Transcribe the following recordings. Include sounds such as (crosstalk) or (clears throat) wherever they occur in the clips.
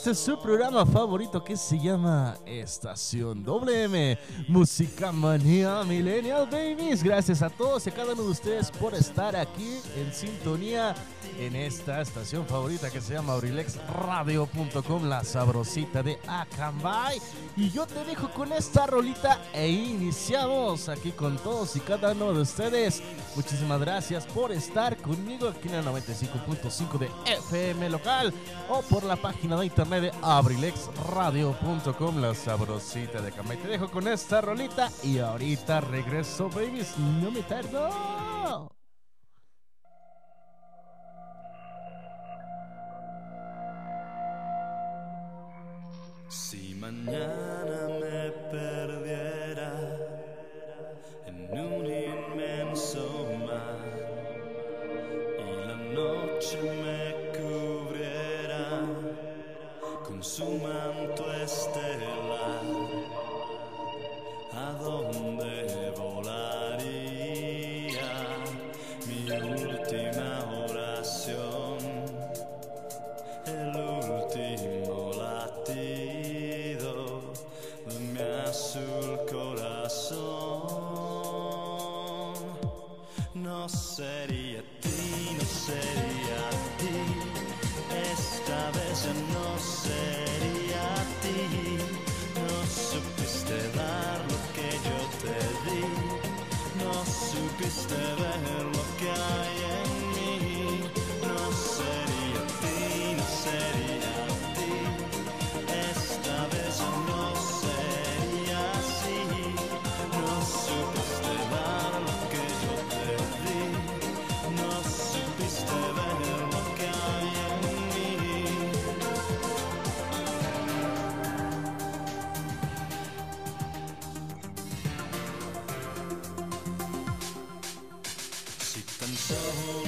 Este es su programa favorito que se llama Estación WM, Música Manía Millennial Babies. Gracias a todos y cada uno de ustedes por estar aquí en sintonía en esta estación favorita que se llama abrilexradio.com, la sabrosita de Acambay. Y yo te dejo con esta rolita e iniciamos aquí con todos y cada uno de ustedes. Muchísimas gracias por estar conmigo aquí en el 95.5 de FM local o por la página de internet de abrilexradio.com, la sabrosita de Acambay. Te dejo con esta rolita y ahorita regreso, babies. No me tardo. so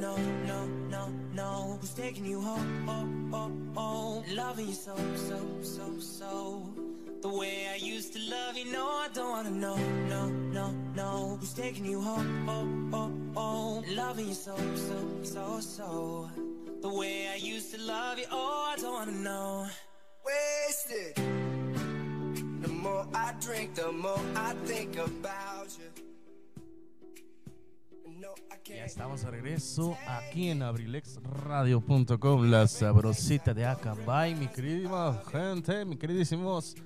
know, no, no, no. Who's taking you home, oh, oh, oh. Loving you so, so, so, so. The way I used to love you, no, I don't wanna know, no, no, no. Who's taking you home, oh, oh, oh. Loving you so, so, so, so. The way I used to love you, oh, I don't wanna know. Wasted. The more I drink, the more I think about you. Ya estamos de regreso aquí en abrilexradio.com, la sabrosita de Acambay, mi queridísima gente, mi queridísimos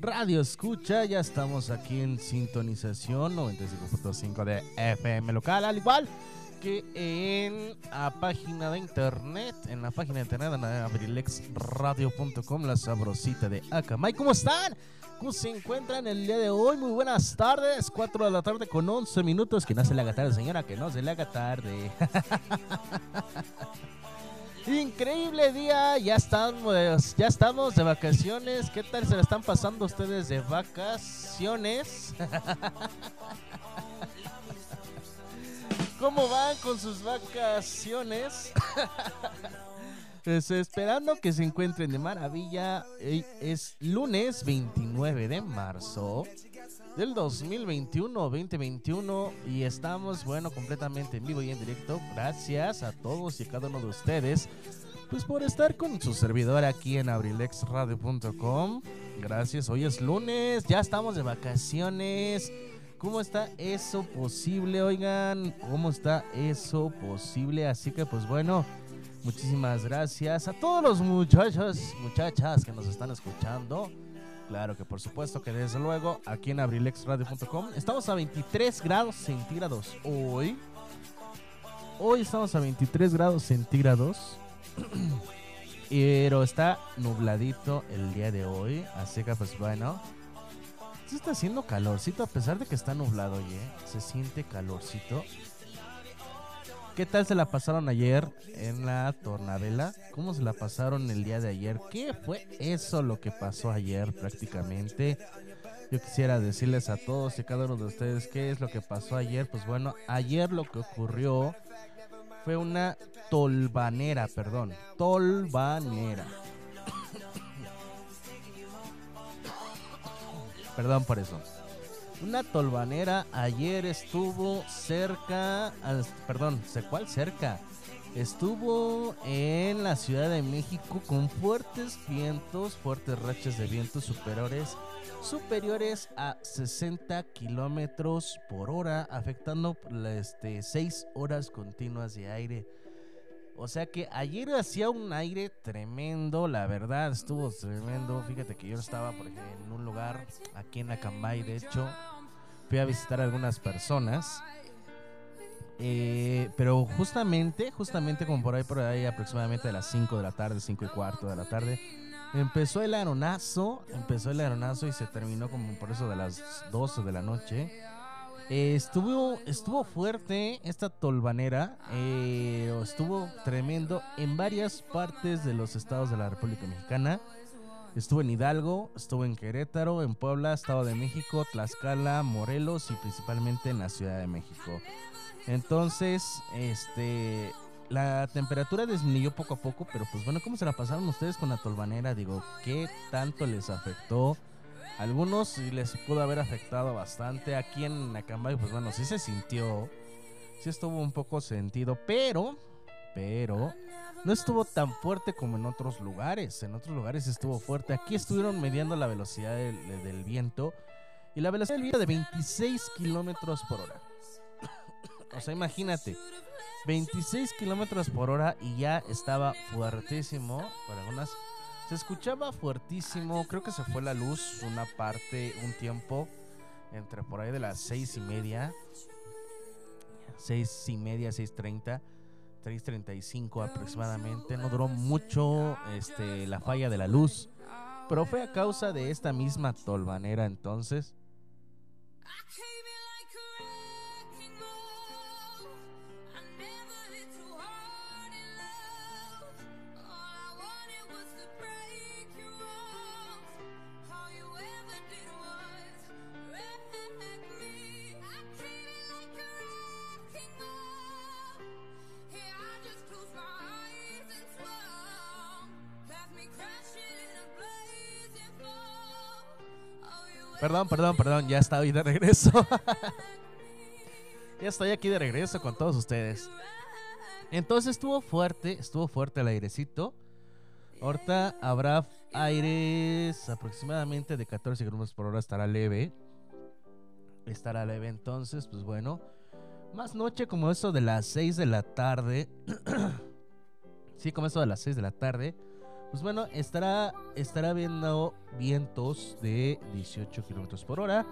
Radio Escucha. Ya estamos aquí en sintonización 95.5 de FM local, al igual que en la página de internet, en la página de internet de abrilexradio.com, la sabrosita de Acambay. ¿Cómo están? ¿Cómo se encuentran el día de hoy? Muy buenas tardes, 4 de la tarde con 11 minutos. Que no se le haga tarde, señora, que no se le haga tarde. (laughs) Increíble día, ya estamos, ya estamos de vacaciones. ¿Qué tal se la están pasando ustedes de vacaciones? (laughs) ¿Cómo van con sus vacaciones? (laughs) Pues, esperando que se encuentren de maravilla. Es lunes 29 de marzo del 2021-2021 y estamos, bueno, completamente en vivo y en directo. Gracias a todos y a cada uno de ustedes, pues por estar con su servidor aquí en abrilexradio.com. Gracias, hoy es lunes, ya estamos de vacaciones. ¿Cómo está eso posible? Oigan, ¿cómo está eso posible? Así que pues bueno, muchísimas gracias a todos los muchachos, muchachas que nos están escuchando. Claro que por supuesto que desde luego aquí en abrilexradio.com estamos a 23 grados centígrados hoy. Hoy estamos a 23 grados centígrados. (clears throat) Pero está nubladito el día de hoy. Así que pues bueno. Sí está haciendo calorcito a pesar de que está nublado, oye. Se siente calorcito. ¿Qué tal se la pasaron ayer en la tornavela? ¿Cómo se la pasaron el día de ayer? ¿Qué fue eso lo que pasó ayer prácticamente? Yo quisiera decirles a todos y cada uno de ustedes qué es lo que pasó ayer. Pues bueno, ayer lo que ocurrió fue una tolvanera, perdón, tolvanera. Perdón por eso. Una tolvanera ayer estuvo cerca, perdón, ¿sé cuál cerca? Estuvo en la Ciudad de México con fuertes vientos, fuertes rachas de vientos superiores, superiores a 60 kilómetros por hora, afectando este, 6 horas continuas de aire. O sea que ayer hacía un aire tremendo, la verdad, estuvo tremendo. Fíjate que yo estaba, por ejemplo, en un lugar aquí en Acambay, de hecho, fui a visitar a algunas personas. Eh, pero justamente, justamente como por ahí, por ahí, aproximadamente a las 5 de la tarde, 5 y cuarto de la tarde, empezó el aeronazo, empezó el aeronazo y se terminó como por eso de las 12 de la noche. Eh, estuvo, estuvo fuerte esta tolvanera, eh, estuvo tremendo en varias partes de los estados de la República Mexicana. Estuvo en Hidalgo, estuvo en Querétaro, en Puebla, Estado de México, Tlaxcala, Morelos y principalmente en la Ciudad de México. Entonces, este, la temperatura disminuyó poco a poco, pero pues bueno, ¿cómo se la pasaron ustedes con la tolvanera? Digo, ¿qué tanto les afectó? Algunos sí les pudo haber afectado bastante. Aquí en Acambay, pues bueno, sí se sintió. Sí estuvo un poco sentido, pero, pero, no estuvo tan fuerte como en otros lugares. En otros lugares estuvo fuerte. Aquí estuvieron mediando la velocidad del, viento. Y la velocidad del viento de 26 kilómetros por hora. (coughs) o sea, imagínate. 26 kilómetros por hora y ya estaba fuertísimo. Por algunas. Se escuchaba fuertísimo. Creo que se fue la luz una parte, un tiempo. Entre por ahí de las seis y media. Seis y media, 6.30. 3.35 aproximadamente. No duró mucho este, la falla de la luz. Pero fue a causa de esta misma tolvanera entonces. Perdón, perdón, perdón, ya estoy de regreso. (laughs) ya estoy aquí de regreso con todos ustedes. Entonces estuvo fuerte, estuvo fuerte el airecito. Ahorita habrá aires aproximadamente de 14 kilómetros por hora, estará leve. Estará leve entonces, pues bueno. Más noche como eso de las 6 de la tarde. (clears throat) sí, como eso de las 6 de la tarde. Pues bueno, estará, estará viendo vientos de 18 kilómetros por hora.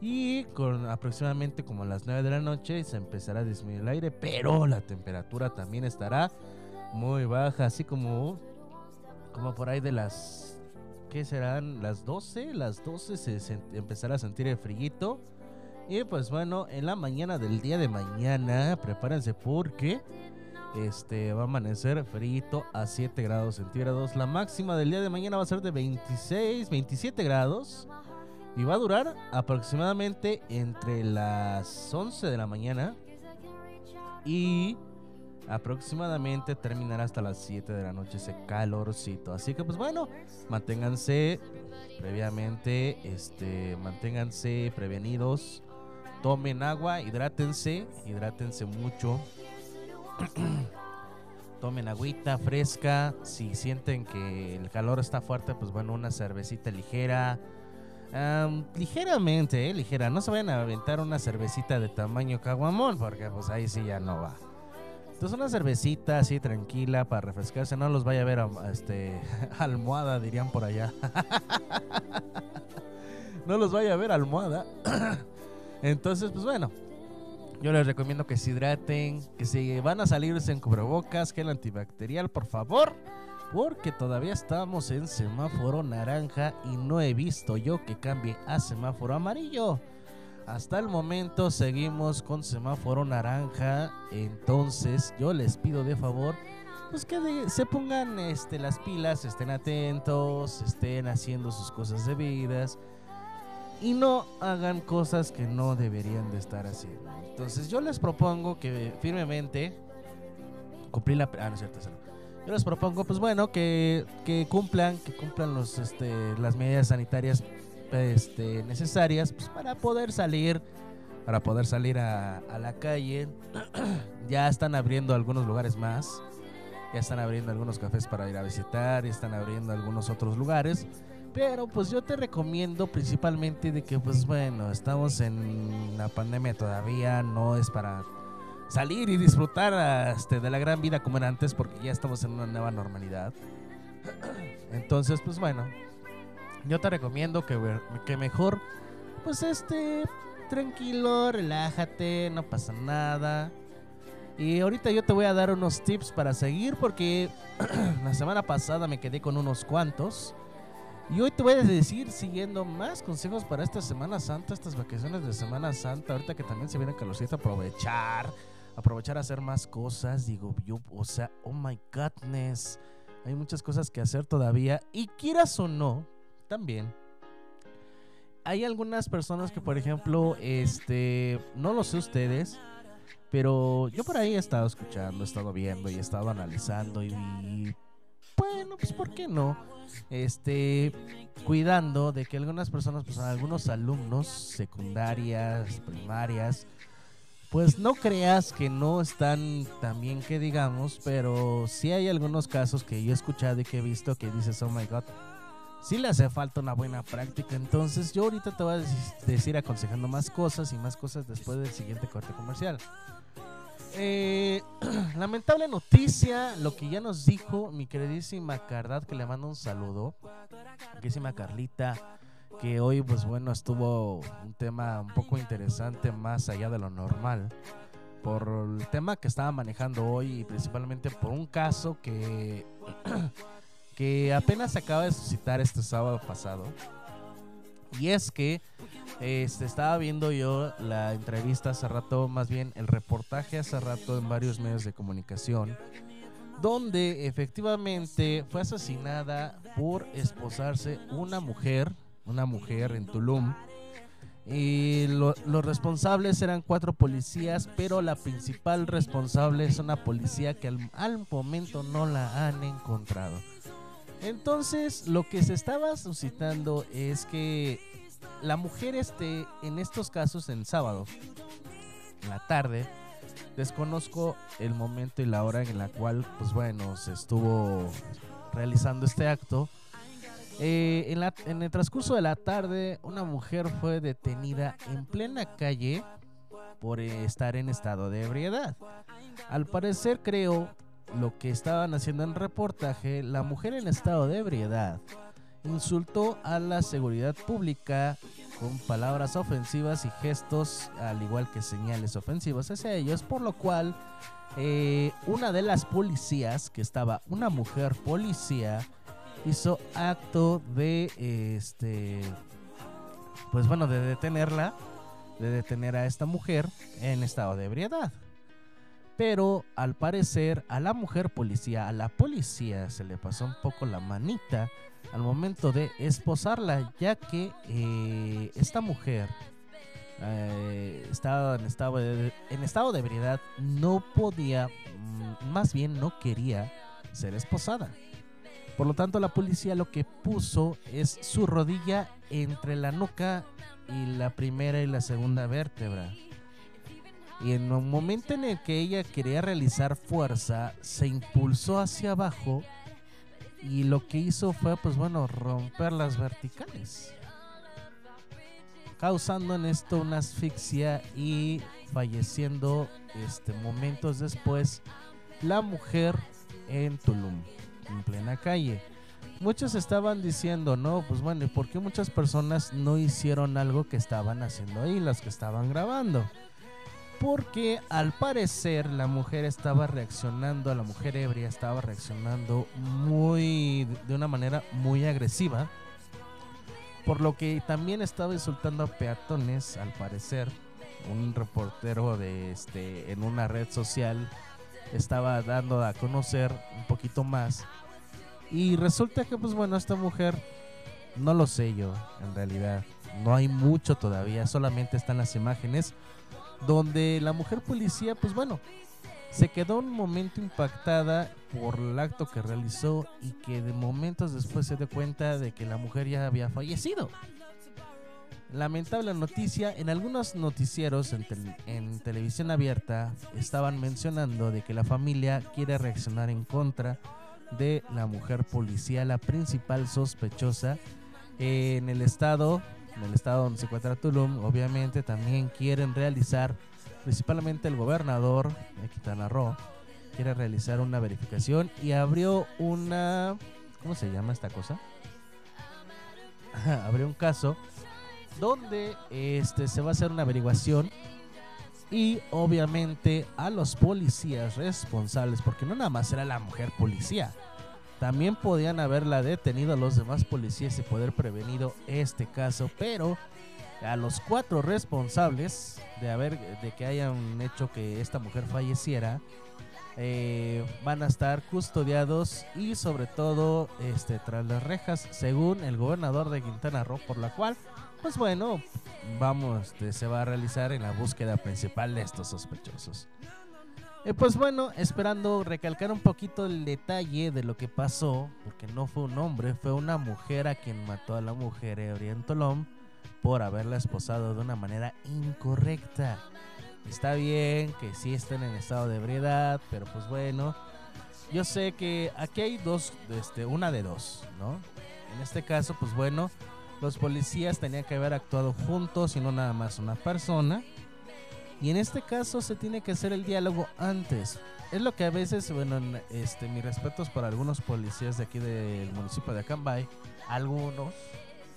Y con aproximadamente como a las 9 de la noche se empezará a disminuir el aire. Pero la temperatura también estará muy baja. Así como, como por ahí de las. ¿Qué serán? Las 12. Las 12 se, empezará a sentir el friguito. Y pues bueno, en la mañana del día de mañana, prepárense porque este va a amanecer frito a 7 grados centígrados. La máxima del día de mañana va a ser de 26, 27 grados. Y va a durar aproximadamente entre las 11 de la mañana y aproximadamente terminará hasta las 7 de la noche ese calorcito. Así que pues bueno, manténganse previamente, este, manténganse prevenidos, tomen agua, hidrátense, hidrátense mucho. (clears throat) Tomen agüita fresca. Si sienten que el calor está fuerte, pues bueno, una cervecita ligera. Am, ligeramente, eh, ligera. No se vayan a aventar una cervecita de tamaño caguamón, porque pues ahí sí ya no va. Entonces una cervecita así tranquila para refrescarse. No los vaya a ver este (laughs) almohada, dirían por allá. (laughs) no los vaya a ver almohada. (clears throat) Entonces, pues bueno, yo les recomiendo que se hidraten, que si van a salirse en cubrebocas, gel antibacterial, por favor, porque todavía estamos en semáforo naranja y no he visto yo que cambie a semáforo amarillo. Hasta el momento seguimos con semáforo naranja, entonces yo les pido de favor pues que se pongan este, las pilas, estén atentos, estén haciendo sus cosas debidas y no hagan cosas que no deberían de estar haciendo. Entonces yo les propongo que firmemente cumplir la... Ah, no es cierto. Yo les propongo, pues bueno, que, que cumplan, que cumplan los, este, las medidas sanitarias este, necesarias pues, para poder salir, para poder salir a, a la calle. (clears throat) ya están abriendo algunos lugares más, ya están abriendo algunos cafés para ir a visitar, ya están abriendo algunos otros lugares. Pero pues yo te recomiendo principalmente de que pues bueno, estamos en la pandemia todavía, no es para salir y disfrutar este, de la gran vida como era antes porque ya estamos en una nueva normalidad. (clears throat) Entonces pues bueno, yo te recomiendo que, que mejor pues este tranquilo, relájate, no pasa nada. Y ahorita yo te voy a dar unos tips para seguir porque (clears throat) la semana pasada me quedé con unos cuantos. Y hoy te voy a decir, siguiendo más consejos para esta Semana Santa, estas vacaciones de Semana Santa, ahorita que también se viene calorcito, aprovechar, aprovechar a hacer más cosas, digo yo, o sea, oh my godness, hay muchas cosas que hacer todavía, y quieras o no, también, hay algunas personas que, por ejemplo, este, no lo sé ustedes, pero yo por ahí he estado escuchando, he estado viendo y he estado analizando y, y bueno, pues ¿por qué no? Este, cuidando de que algunas personas, pues algunos alumnos secundarias, primarias, pues no creas que no están tan bien que digamos, pero sí hay algunos casos que yo he escuchado y que he visto que dices, oh my god, sí le hace falta una buena práctica. Entonces yo ahorita te voy a dec- decir aconsejando más cosas y más cosas después del siguiente corte comercial. Eh, (clears throat) lamentable noticia, lo que ya nos dijo mi queridísima Cardad, que le mando un saludo. Queridísima Carlita, que hoy, pues bueno, estuvo un tema un poco interesante, más allá de lo normal, por el tema que estaba manejando hoy y principalmente por un caso que, (clears throat) que apenas acaba de suscitar este sábado pasado. Y es que este, estaba viendo yo la entrevista hace rato, más bien el reportaje hace rato en varios medios de comunicación, donde efectivamente fue asesinada por esposarse una mujer, una mujer en Tulum. Y lo- los responsables eran cuatro policías, pero la principal responsable es una policía que al momento no la han encontrado. Entonces, lo que se estaba suscitando es que la mujer este, en estos casos, en sábado, en la tarde, desconozco el momento y la hora en la cual, pues bueno, se estuvo realizando este acto. Eh, en, en el transcurso de la tarde, una mujer fue detenida en plena calle por estar en estado de ebriedad. Al parecer, creo, lo que estaban haciendo en reportaje, la mujer en estado de ebriedad insultó a la seguridad pública con palabras ofensivas y gestos, al igual que señales ofensivas hacia ellos, por lo cual eh, una de las policías, que estaba una mujer policía, hizo acto de este pues bueno de detenerla de detener a esta mujer en estado de ebriedad pero al parecer a la mujer policía a la policía se le pasó un poco la manita al momento de esposarla ya que eh, esta mujer eh, estaba en estado de, en estado de ebriedad no podía mm, más bien no quería ser esposada por lo tanto, la policía lo que puso es su rodilla entre la nuca y la primera y la segunda vértebra. Y en un momento en el que ella quería realizar fuerza, se impulsó hacia abajo y lo que hizo fue, pues bueno, romper las verticales. Causando en esto una asfixia y falleciendo este, momentos después la mujer en Tulum en plena calle. Muchos estaban diciendo, no, pues bueno, ¿y ¿por qué muchas personas no hicieron algo que estaban haciendo ahí, las que estaban grabando? Porque al parecer la mujer estaba reaccionando, la mujer ebria estaba reaccionando muy, de una manera muy agresiva. Por lo que también estaba insultando a peatones, al parecer. Un reportero de este, en una red social estaba dando a conocer un poquito más. Y resulta que, pues bueno, esta mujer, no lo sé yo, en realidad. No hay mucho todavía, solamente están las imágenes. Donde la mujer policía, pues bueno, se quedó un momento impactada por el acto que realizó y que de momentos después se dio cuenta de que la mujer ya había fallecido. Lamentable noticia, en algunos noticieros en, en televisión abierta estaban mencionando de que la familia quiere reaccionar en contra de la mujer policía, la principal sospechosa en el estado, en el estado donde se encuentra Tulum, obviamente también quieren realizar, principalmente el gobernador de Quintana Roo, quiere realizar una verificación y abrió una, ¿cómo se llama esta cosa? (laughs) Abrió un caso donde este se va a hacer una averiguación y obviamente a los policías responsables, porque no nada más era la mujer policía, también podían haberla detenido a los demás policías y poder prevenido este caso, pero a los cuatro responsables de haber de que hayan hecho que esta mujer falleciera eh, van a estar custodiados y sobre todo este tras las rejas según el gobernador de Quintana Roo por la cual pues bueno vamos este, se va a realizar en la búsqueda principal de estos sospechosos Eh, pues bueno esperando recalcar un poquito el detalle de lo que pasó porque no fue un hombre fue una mujer a quien mató a la mujer ebria en Tolón por haberla esposado de una manera incorrecta Está bien que sí estén en estado de ebriedad, pero pues bueno, yo sé que aquí hay dos, este, una de dos, ¿no? En este caso, pues bueno, los policías tenían que haber actuado juntos y no nada más una persona. Y en este caso se tiene que hacer el diálogo antes. Es lo que a veces, bueno, en- este, mis respetos para algunos policías de aquí del municipio de Acambay, algunos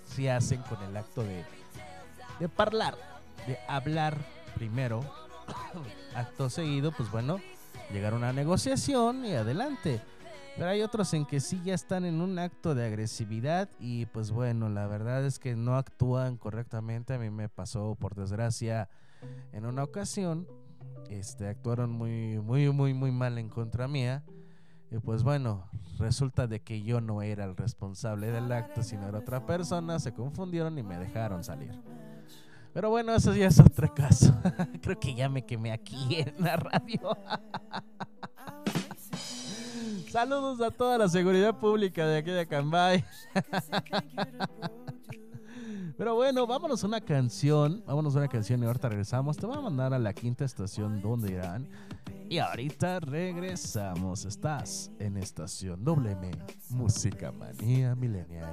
sí hacen con el acto de, de hablar, de hablar primero, (coughs) acto seguido, pues bueno, llegar a una negociación y adelante. Pero hay otros en que sí ya están en un acto de agresividad y pues bueno, la verdad es que no actúan correctamente. A mí me pasó por desgracia en una ocasión, este actuaron muy muy muy muy mal en contra mía. Y pues bueno, resulta de que yo no era el responsable del acto, sino era otra persona, se confundieron y me dejaron salir. Pero bueno, eso ya es otro caso. (laughs) Creo que ya me quemé aquí en la radio. (laughs) Saludos a toda la seguridad pública de aquí de Cambay. (laughs) Pero bueno, vámonos a una canción. Vámonos a una canción y ahorita regresamos. Te voy a mandar a la quinta estación donde irán. Y ahorita regresamos. Estás en estación WM, Música Manía Millennial.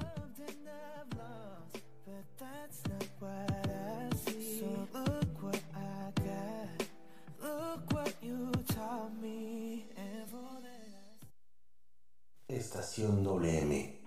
Estación WM.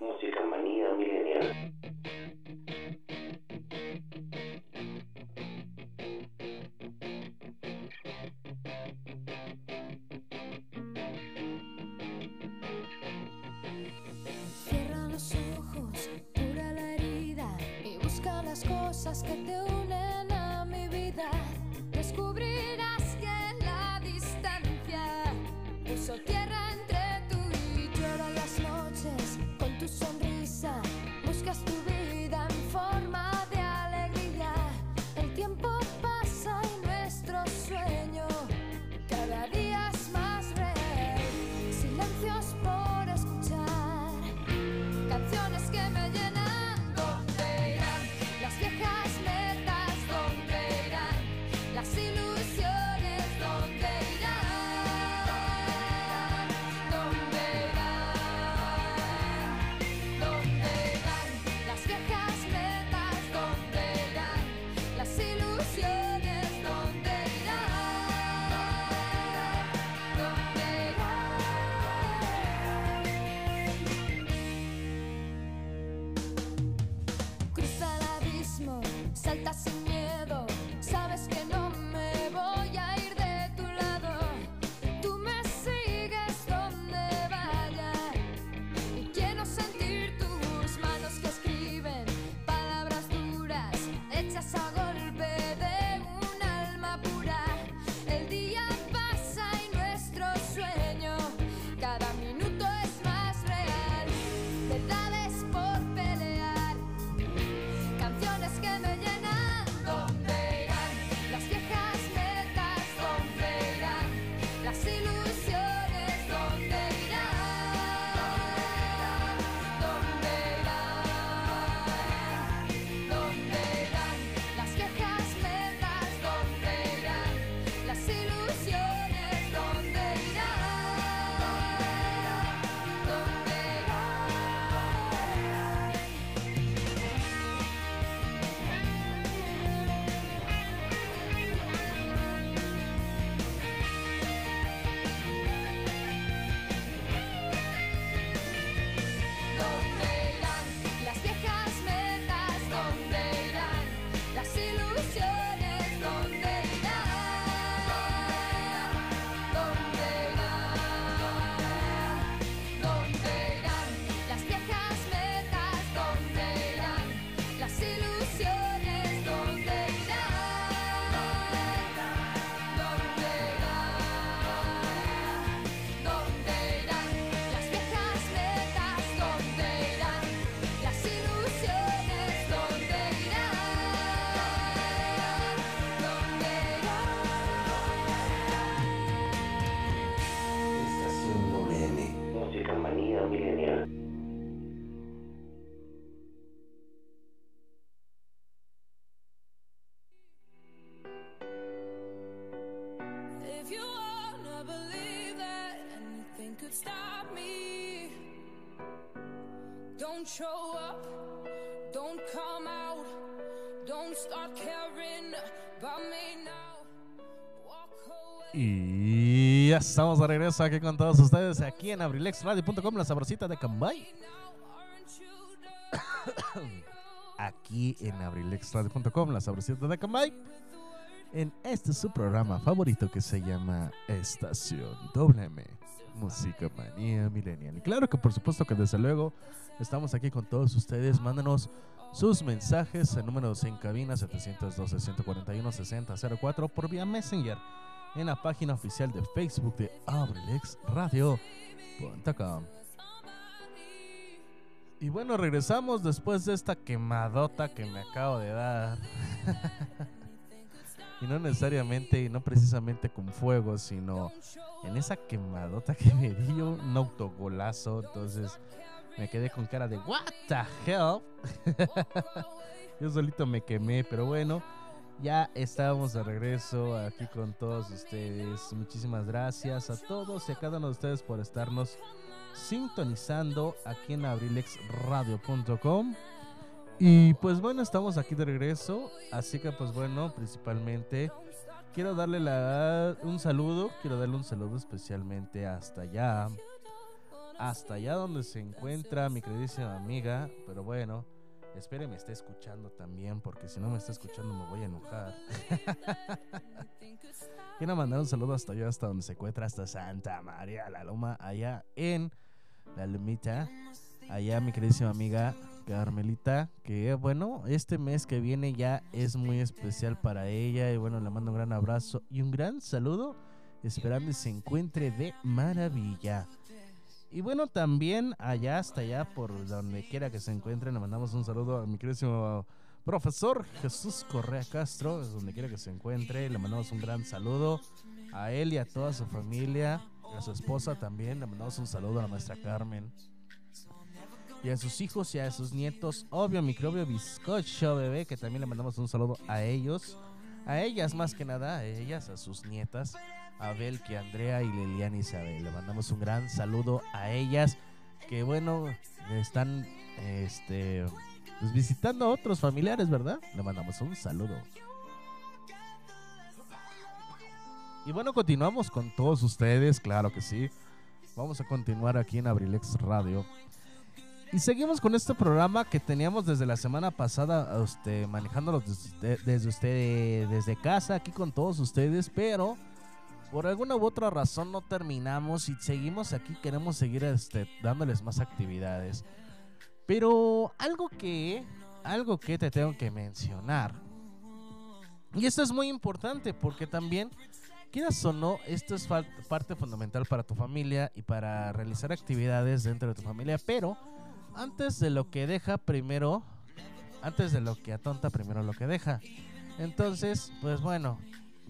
Y ya estamos de regreso aquí con todos ustedes, aquí en abrilexradio.com, la sabrosita de Cambay. (coughs) aquí en abrilexradio.com, la sabrosita de Cambay. En este su programa favorito que se llama Estación WM. Música Manía Millennial. Y claro que por supuesto que desde luego estamos aquí con todos ustedes. Mándanos sus mensajes en números en cabina 712-141-6004 por vía Messenger en la página oficial de Facebook de abrelexradio.com. Y bueno, regresamos después de esta quemadota que me acabo de dar. (laughs) Y no necesariamente, y no precisamente con fuego, sino en esa quemadota que me dio un autogolazo. Entonces me quedé con cara de ¿What the hell? (laughs) Yo solito me quemé, pero bueno. Ya estamos de regreso aquí con todos ustedes. Muchísimas gracias a todos y a cada uno de ustedes por estarnos sintonizando aquí en abrilexradio.com. Y pues bueno, estamos aquí de regreso. Así que pues bueno, principalmente quiero darle un saludo. Quiero darle un saludo especialmente hasta allá. Hasta allá donde se encuentra mi queridísima amiga. Pero bueno, espere me esté escuchando también. Porque si no me está escuchando me voy a enojar. (laughs) quiero mandar un saludo hasta allá, hasta donde se encuentra, hasta Santa María la Loma, allá en la Lumita. Allá mi queridísima amiga Carmelita, que bueno, este mes que viene ya es muy especial para ella. Y bueno, le mando un gran abrazo y un gran saludo, esperando que se encuentre de maravilla. Y bueno, también allá hasta allá, por donde quiera que se encuentre, le mandamos un saludo a mi queridísimo profesor Jesús Correa Castro, donde quiera que se encuentre, le mandamos un gran saludo a él y a toda su familia, a su esposa también, le mandamos un saludo a la maestra Carmen y a sus hijos y a sus nietos. Obvio, microbio bizcocho, bebé, que también le mandamos un saludo a ellos. A ellas más que nada, a ellas, a sus nietas, a Belki, Andrea y Liliana Isabel. Le mandamos un gran saludo a ellas, que bueno, están este, pues, visitando a otros familiares, ¿verdad? Le mandamos un saludo. Y bueno, continuamos con todos ustedes, claro que sí. Vamos a continuar aquí en Abrilex Radio. Y seguimos con este programa que teníamos desde la semana pasada, manejándolo desde, usted, desde casa, aquí con todos ustedes, pero por alguna u otra razón no terminamos y seguimos aquí, queremos seguir este, dándoles más actividades. Pero algo que, algo que te tengo que mencionar, y esto es muy importante porque también, quieras o no, esto es parte fundamental para tu familia y para realizar actividades dentro de tu familia, pero antes de lo que deja, primero, antes de lo que atonta, primero lo que deja. Entonces, pues bueno,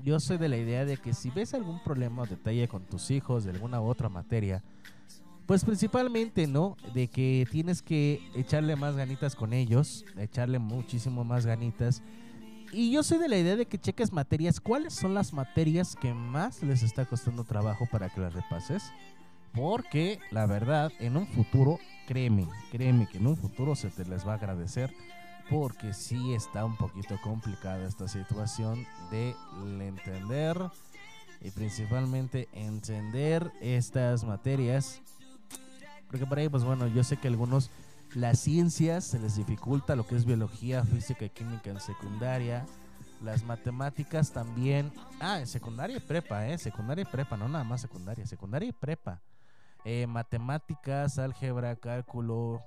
yo soy de la idea de que si ves algún problema o detalle con tus hijos de alguna u otra materia, pues principalmente, ¿no? De que tienes que echarle más ganitas con ellos, echarle muchísimo más ganitas. Y yo soy de la idea de que cheques materias. ¿Cuáles son las materias que más les está costando trabajo para que las repases? Porque la verdad, en un futuro, créeme, créeme que en un futuro se te les va a agradecer. Porque sí está un poquito complicada esta situación de entender y principalmente entender estas materias. Porque por ahí, pues bueno, yo sé que algunos las ciencias se les dificulta lo que es biología, física y química en secundaria. Las matemáticas también. Ah, en secundaria y prepa, ¿eh? Secundaria y prepa, no nada más secundaria, secundaria y prepa. Eh, matemáticas, álgebra, cálculo,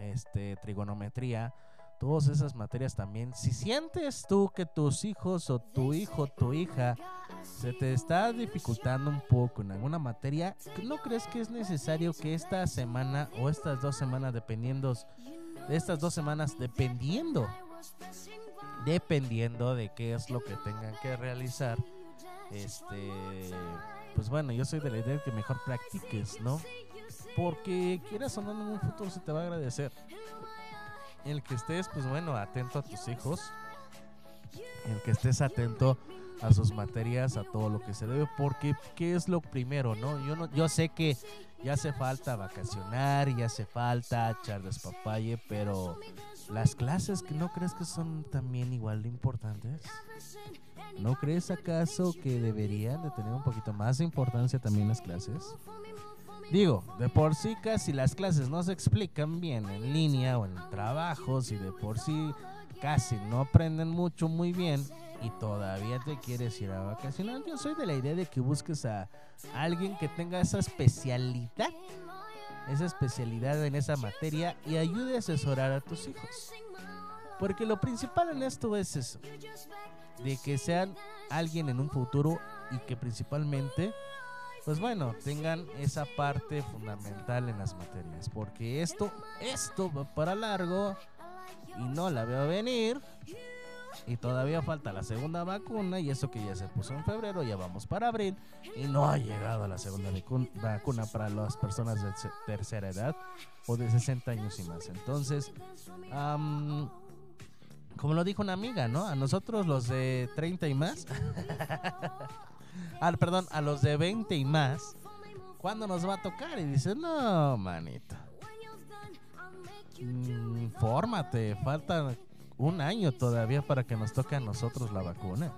este, trigonometría, todas esas materias también. Si sientes tú que tus hijos o tu hijo, tu hija, se te está dificultando un poco en alguna materia, ¿no crees que es necesario que esta semana o estas dos semanas, dependiendo de estas dos semanas, dependiendo, dependiendo de qué es lo que tengan que realizar, este, pues bueno, yo soy de la idea de que mejor practiques, ¿no? Porque quieras o no, en un futuro se te va a agradecer. El que estés, pues bueno, atento a tus hijos. El que estés atento a sus materias, a todo lo que se debe, porque ¿qué es lo primero, no? Yo no, yo sé que ya hace falta vacacionar, ya hace falta echar despapalle, pero las clases que no crees que son también igual de importantes. ¿No crees acaso que deberían de tener un poquito más de importancia también las clases? Digo, de por sí casi las clases no se explican bien en línea o en trabajos y de por sí casi no aprenden mucho muy bien y todavía te quieres ir a vacacionar. Yo soy de la idea de que busques a alguien que tenga esa especialidad, esa especialidad en esa materia y ayude a asesorar a tus hijos. Porque lo principal en esto es eso, de que sean alguien en un futuro y que principalmente, pues bueno, tengan esa parte fundamental en las materias. Porque esto, esto va para largo y no la veo venir. Y todavía falta la segunda vacuna y eso que ya se puso en febrero, ya vamos para abril y no ha llegado la segunda vacu- vacuna para las personas de tercera edad o de 60 años y más. Entonces, am, como lo dijo una amiga, ¿no? A nosotros los de 30 y más. (laughs) ah, perdón, a los de 20 y más. ¿Cuándo nos va a tocar? Y dice, no, manito. Mm, fórmate, falta un año todavía para que nos toque a nosotros la vacuna.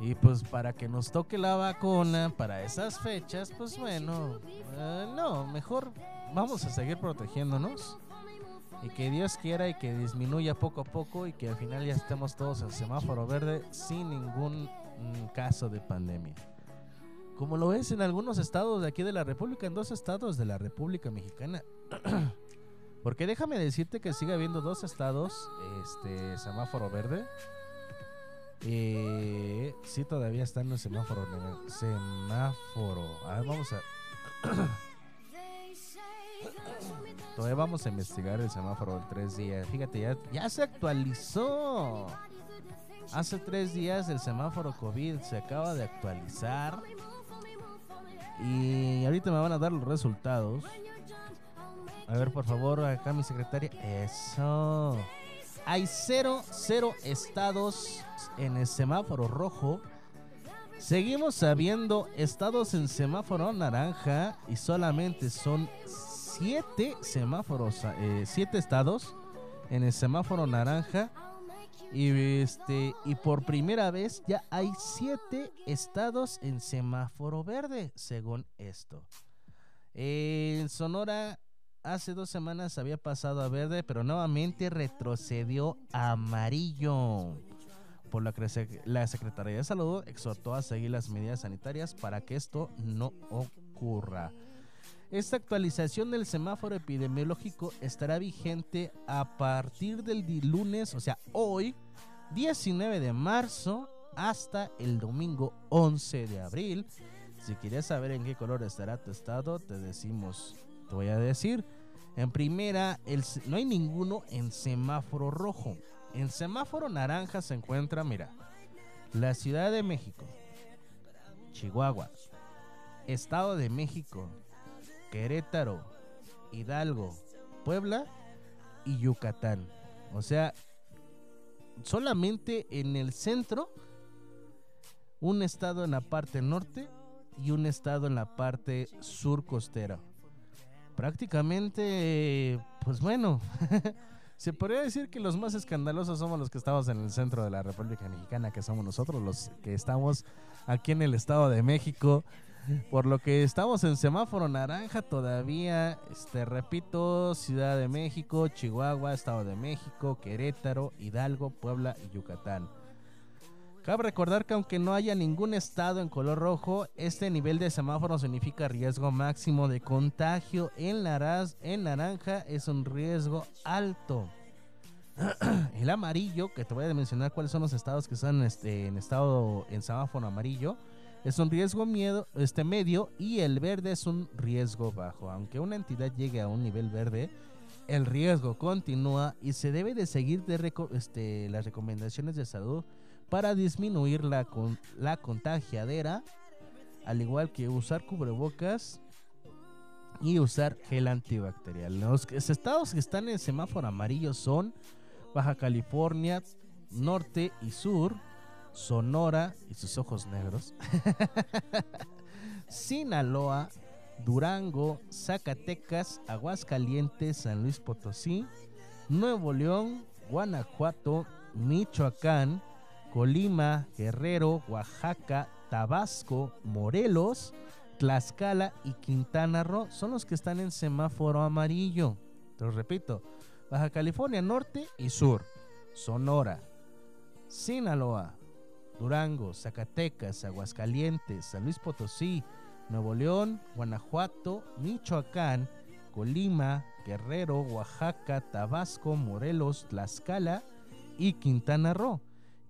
Y pues para que nos toque la vacuna para esas fechas, pues bueno, eh, no, mejor vamos a seguir protegiéndonos. Y que Dios quiera y que disminuya poco a poco y que al final ya estemos todos en semáforo verde sin ningún mm, caso de pandemia. Como lo es en algunos estados de aquí de la República, en dos estados de la República Mexicana. (clears throat) Porque déjame decirte que sigue habiendo dos estados, este, semáforo verde. Eh, sí, todavía están en el semáforo. ne- Semáforo. A ver, vamos a. (coughs) todavía vamos a investigar el semáforo en tres días. Fíjate, ya, ya se actualizó. Hace tres días el semáforo COVID se acaba de actualizar. Y ahorita me van a dar los resultados. A ver, por favor, acá mi secretaria. Eso. Hay cero, cero estados en el semáforo rojo. Seguimos habiendo estados en semáforo naranja y solamente son siete semáforos, eh, siete estados en el semáforo naranja. Y este y por primera vez ya hay siete estados en semáforo verde, según esto. En Sonora hace dos semanas había pasado a verde, pero nuevamente retrocedió a amarillo. Por lo que la Secretaría de Salud exhortó a seguir las medidas sanitarias para que esto no ocurra. Esta actualización del semáforo epidemiológico estará vigente a partir del lunes, o sea, hoy, 19 de marzo, hasta el domingo 11 de abril. Si quieres saber en qué color estará tu estado, te decimos, voy a decir. En primera, no hay ninguno en semáforo rojo. En semáforo naranja se encuentra, mira, la Ciudad de México, Chihuahua, Estado de México, Querétaro, Hidalgo, Puebla y Yucatán. O sea, solamente en el centro, un estado en la parte norte y un estado en la parte sur costera. Prácticamente, pues bueno, (laughs) se podría decir que los más escandalosos somos los que estamos en el centro de la República Mexicana, que somos nosotros los que estamos aquí en el Estado de México. Por lo que estamos en semáforo naranja todavía, este repito, Ciudad de México, Chihuahua, Estado de México, Querétaro, Hidalgo, Puebla y Yucatán. Cabe recordar que aunque no haya ningún estado en color rojo, este nivel de semáforo significa riesgo máximo de contagio. En, en naranja es un riesgo alto. (clears throat) El amarillo, que te voy a mencionar cuáles son los estados que están este, en estado en semáforo amarillo, es un riesgo miedo, este medio y el verde es un riesgo bajo. Aunque una entidad llegue a un nivel verde, el riesgo continúa y se debe de seguir de reco- este, las recomendaciones de salud para disminuir la, con- la contagiadera, al igual que usar cubrebocas y usar gel antibacterial. Los estados que están en semáforo amarillo son Baja California, Norte y Sur, Sonora y sus ojos negros, (laughs) Sinaloa, Durango, Zacatecas, Aguascalientes, San Luis Potosí, Nuevo León, Guanajuato, Michoacán, Colima, Guerrero, Oaxaca, Tabasco, Morelos, Tlaxcala y Quintana Roo son los que están en semáforo amarillo. Te lo repito, Baja California Norte y Sur, Sonora, Sinaloa, Durango, Zacatecas, Aguascalientes, San Luis Potosí, Nuevo León, Guanajuato, Michoacán, Colima, Guerrero, Oaxaca, Tabasco, Morelos, Tlaxcala y Quintana Roo.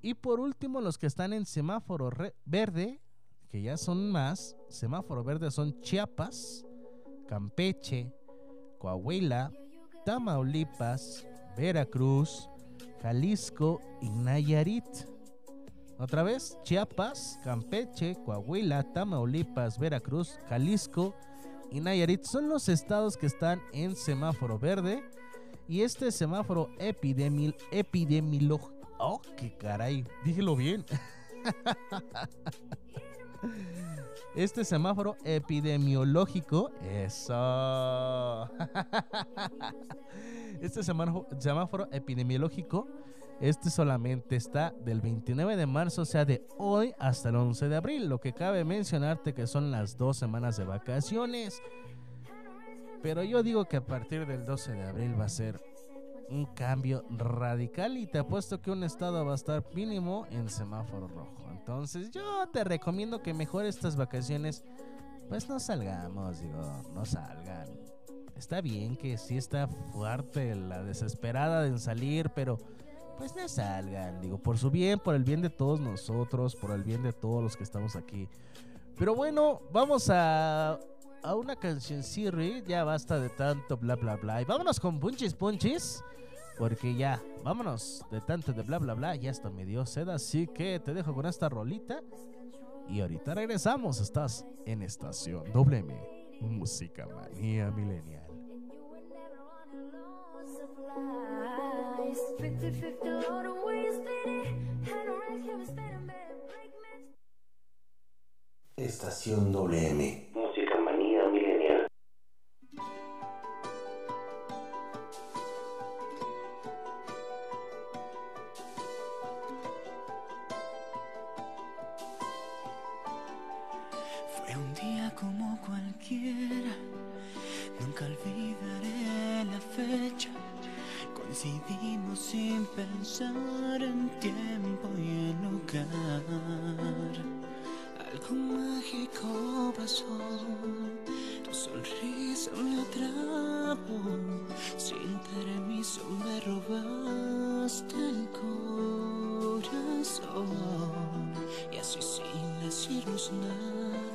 Y por último, los que están en semáforo verde, que ya son más, semáforo verde son Chiapas, Campeche, Coahuila, Tamaulipas, Veracruz, Jalisco y Nayarit. Otra vez, Chiapas, Campeche, Coahuila, Tamaulipas, Veracruz, Jalisco y Nayarit son los estados que están en semáforo verde. Y este semáforo epidemil, epidemiológico. Oh, qué caray. Dígelo bien. Este semáforo epidemiológico. Eso. Este semáforo, epidemiológico. Este solamente está del 29 de marzo, o sea, de hoy hasta el 11 de abril. Lo que cabe mencionarte que son las dos semanas de vacaciones. Pero yo digo que a partir del 12 de abril va a ser un cambio radical y te apuesto que un estado va a estar mínimo en semáforo rojo. Entonces yo te recomiendo que mejor estas vacaciones pues no salgamos, digo, no salgan. Está bien que sí está fuerte la desesperada en salir, pero pues no salgan, digo, por su bien, por el bien de todos nosotros, por el bien de todos los que estamos aquí. Pero bueno, vamos a a una canción Siri, ya basta de tanto bla bla bla. Y vámonos con Punchis Punchis. Porque ya, vámonos de tanto de bla bla bla. Ya está me dio sed. Así que te dejo con esta rolita. Y ahorita regresamos. Estás en estación WM. Música manía milenial. Estación WM. Sin pensar en tiempo y en lugar. Algo mágico pasó, tu sonrisa me atrapó. Sin permiso me robaste el corazón. Y así sin decirnos nada,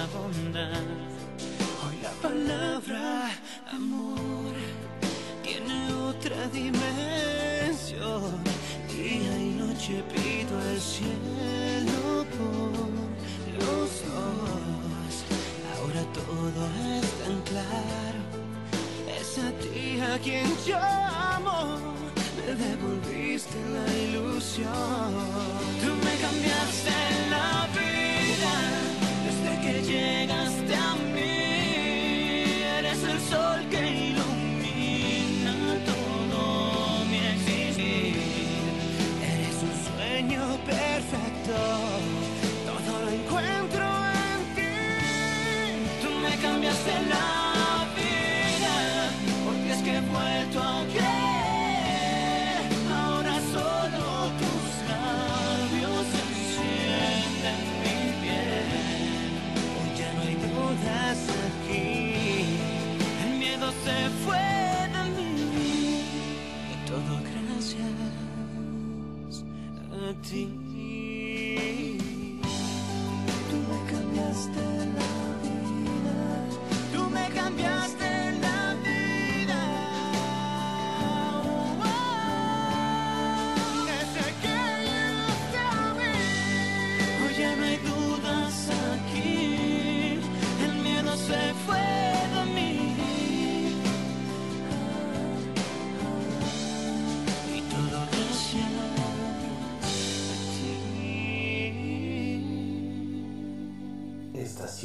Hoy la palabra amor tiene otra dimensión. Día y noche pido al cielo por los dos. Ahora todo es tan claro. Es a ti a quien llamo. Me devolviste la ilusión. Tú me cambiaste la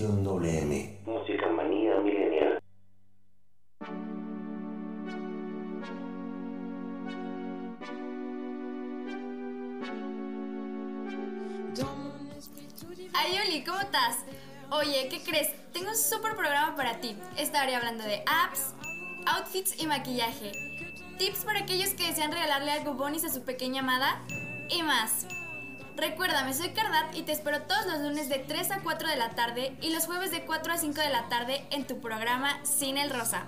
Estación WM. Música manía milenial. Ayoli, ¿cómo estás? Oye, ¿qué crees? Tengo un súper programa para ti. Estaré hablando de apps, outfits y maquillaje. Tips para aquellos que desean regalarle algo bonis a su pequeña amada y más. Recuérdame, soy Cardat y te espero todos los lunes de 3 a 4 de la tarde y los jueves de 4 a 5 de la tarde en tu programa Sin el Rosa.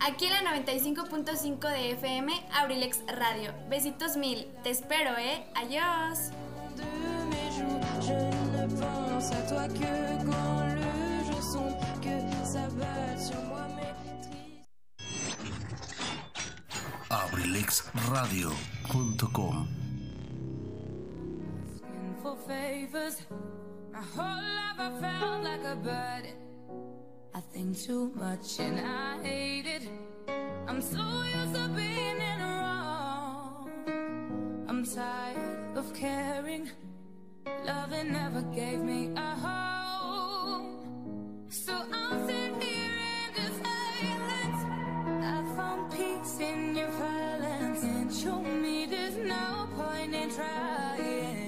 Aquí en la 95.5 de FM, Abrilex Radio. Besitos mil. Te espero, ¿eh? Adiós. de for favors. My whole life I felt like a burden. I think too much and I hate it. I'm so used to being in the wrong. I'm tired of caring. Loving never gave me a home. So I'll sit here and just silence. I found peace in your violence and show me there's no point in trying.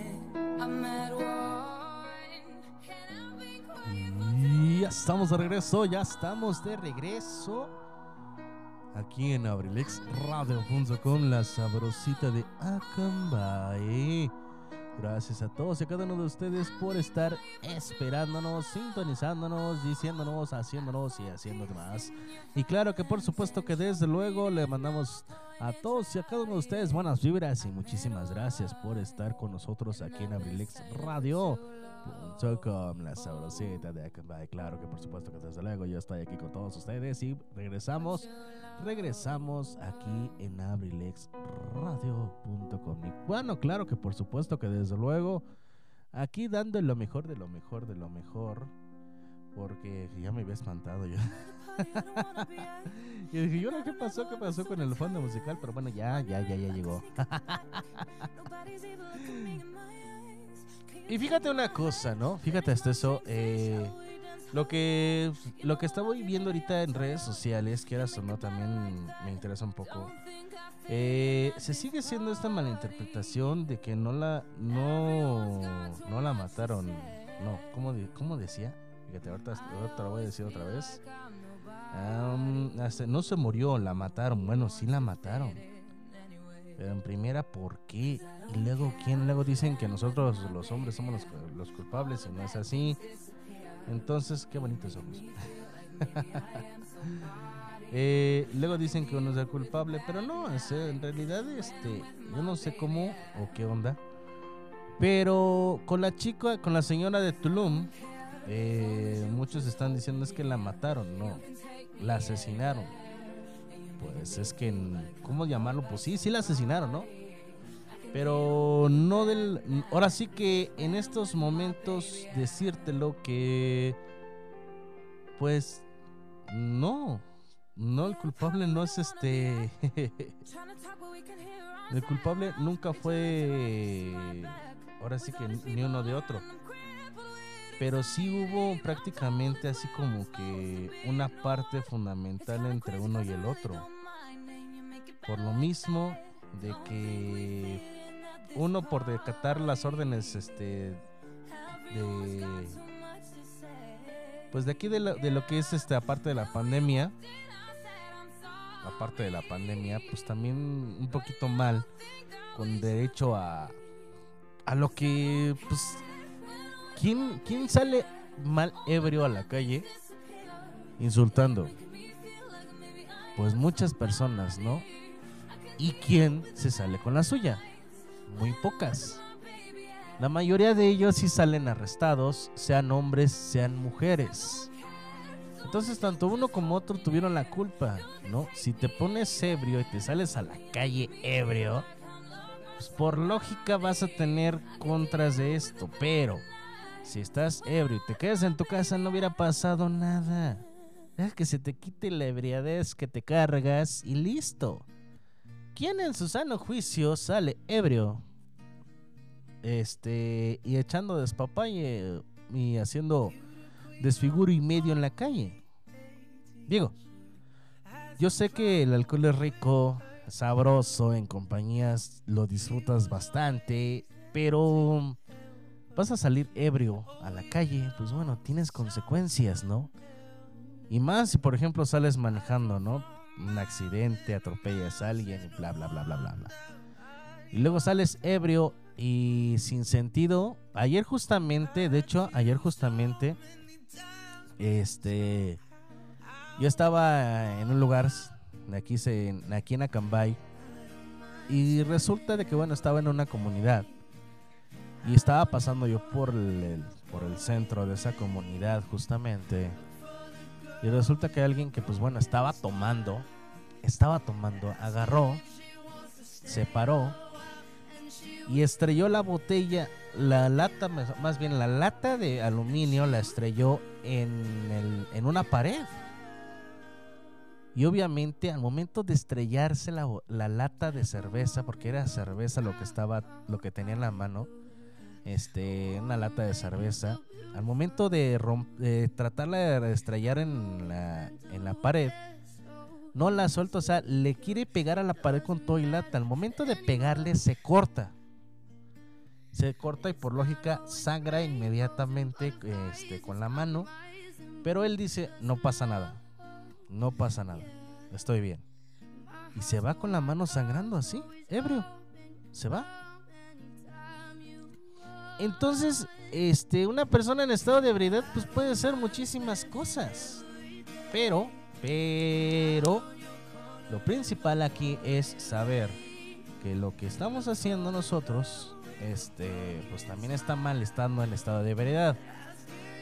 Y ya estamos de regreso, ya estamos de regreso. Aquí en abrilexradio.com, la sabrosita de Acambay. Gracias a todos y a cada uno de ustedes por estar esperándonos, sintonizándonos, diciéndonos, haciéndonos y haciendo más. Y claro que por supuesto que desde luego le mandamos a todos y a cada uno de ustedes buenas vibras y muchísimas gracias por estar con nosotros aquí en Abrilex Radio. Com, la sabrosita de Acambay. Claro que por supuesto que desde luego yo estoy aquí con todos ustedes y regresamos, regresamos aquí en abrilexradio.com. Y bueno, claro que por supuesto que desde luego aquí dando lo mejor de lo mejor de lo mejor. Porque ya me había espantado yo. (laughs) y dije, ¿y ahora qué pasó? ¿Qué pasó con el fondo musical? Pero bueno, ya, ya, ya, ya llegó. (laughs) Y fíjate una cosa, ¿no? Fíjate hasta eso. eh, lo que lo que estaba viendo ahorita en redes sociales, quieras o no, también me interesa un poco. Eh, se sigue siendo esta malinterpretación de que no la no no la mataron. No, ¿cómo, cómo decía? Fíjate, ahorita, ahorita lo voy a decir otra vez. No se murió, la mataron. Bueno, sí la mataron. Pero en primera, ¿por qué? Y luego, ¿quién? Luego dicen que nosotros los hombres somos los, los culpables y no es así. Entonces, qué bonitos somos. (laughs) Eh, luego dicen que uno es el culpable, pero no, en realidad, este, yo no sé cómo o qué onda. Pero con la chica, con la señora de Tulum, eh, muchos están diciendo es que la mataron, no, la asesinaron. Pues es que, ¿cómo llamarlo? Pues sí, sí la asesinaron, ¿no? Pero no del... Ahora sí que en estos momentos decírtelo que... Pues... No. No, el culpable no es este... (laughs) el culpable nunca fue... Ahora sí que ni uno de otro. Pero sí hubo prácticamente así como que una parte fundamental entre uno y el otro. Por lo mismo de que uno por decatar las órdenes este de pues de aquí de lo, de lo que es este aparte de la pandemia aparte de la pandemia pues también un poquito mal con derecho a a lo que pues quién sale mal ebrio a la calle insultando pues muchas personas no y quién se sale con la suya muy pocas. La mayoría de ellos sí salen arrestados, sean hombres, sean mujeres. Entonces tanto uno como otro tuvieron la culpa, ¿no? Si te pones ebrio y te sales a la calle ebrio, pues por lógica vas a tener contras de esto, pero si estás ebrio y te quedas en tu casa no hubiera pasado nada. Deja que se te quite la ebriadez que te cargas y listo. ¿Quién en su sano juicio sale ebrio? Este, y echando despapalle y haciendo desfiguro y medio en la calle. Digo, yo sé que el alcohol es rico, sabroso, en compañías lo disfrutas bastante, pero vas a salir ebrio a la calle, pues bueno, tienes consecuencias, ¿no? Y más si por ejemplo sales manejando, ¿no? Un accidente, atropellas a alguien y bla, bla, bla, bla, bla, bla. Y luego sales ebrio y sin sentido. Ayer justamente, de hecho, ayer justamente, este, yo estaba en un lugar, aquí, se, aquí en Acambay, y resulta de que, bueno, estaba en una comunidad. Y estaba pasando yo por el, por el centro de esa comunidad justamente. Y resulta que alguien que, pues bueno, estaba tomando, estaba tomando, agarró, se paró y estrelló la botella, la lata, más bien la lata de aluminio la estrelló en, el, en una pared. Y obviamente al momento de estrellarse la, la, lata de cerveza, porque era cerveza lo que estaba, lo que tenía en la mano, este, una lata de cerveza, al momento de, de tratarla de estrellar en la, en la pared, no la suelta, o sea, le quiere pegar a la pared con todo y lata. Al momento de pegarle se corta. Se corta y por lógica sangra inmediatamente este, con la mano. Pero él dice, no pasa nada no pasa nada, estoy bien. Y se va con la mano sangrando así, ebrio. Se va. Entonces, este, una persona en estado de ebriedad, pues puede hacer muchísimas cosas. Pero, pero, lo principal aquí es saber que lo que estamos haciendo nosotros, este, pues también está mal estando en estado de ebriedad.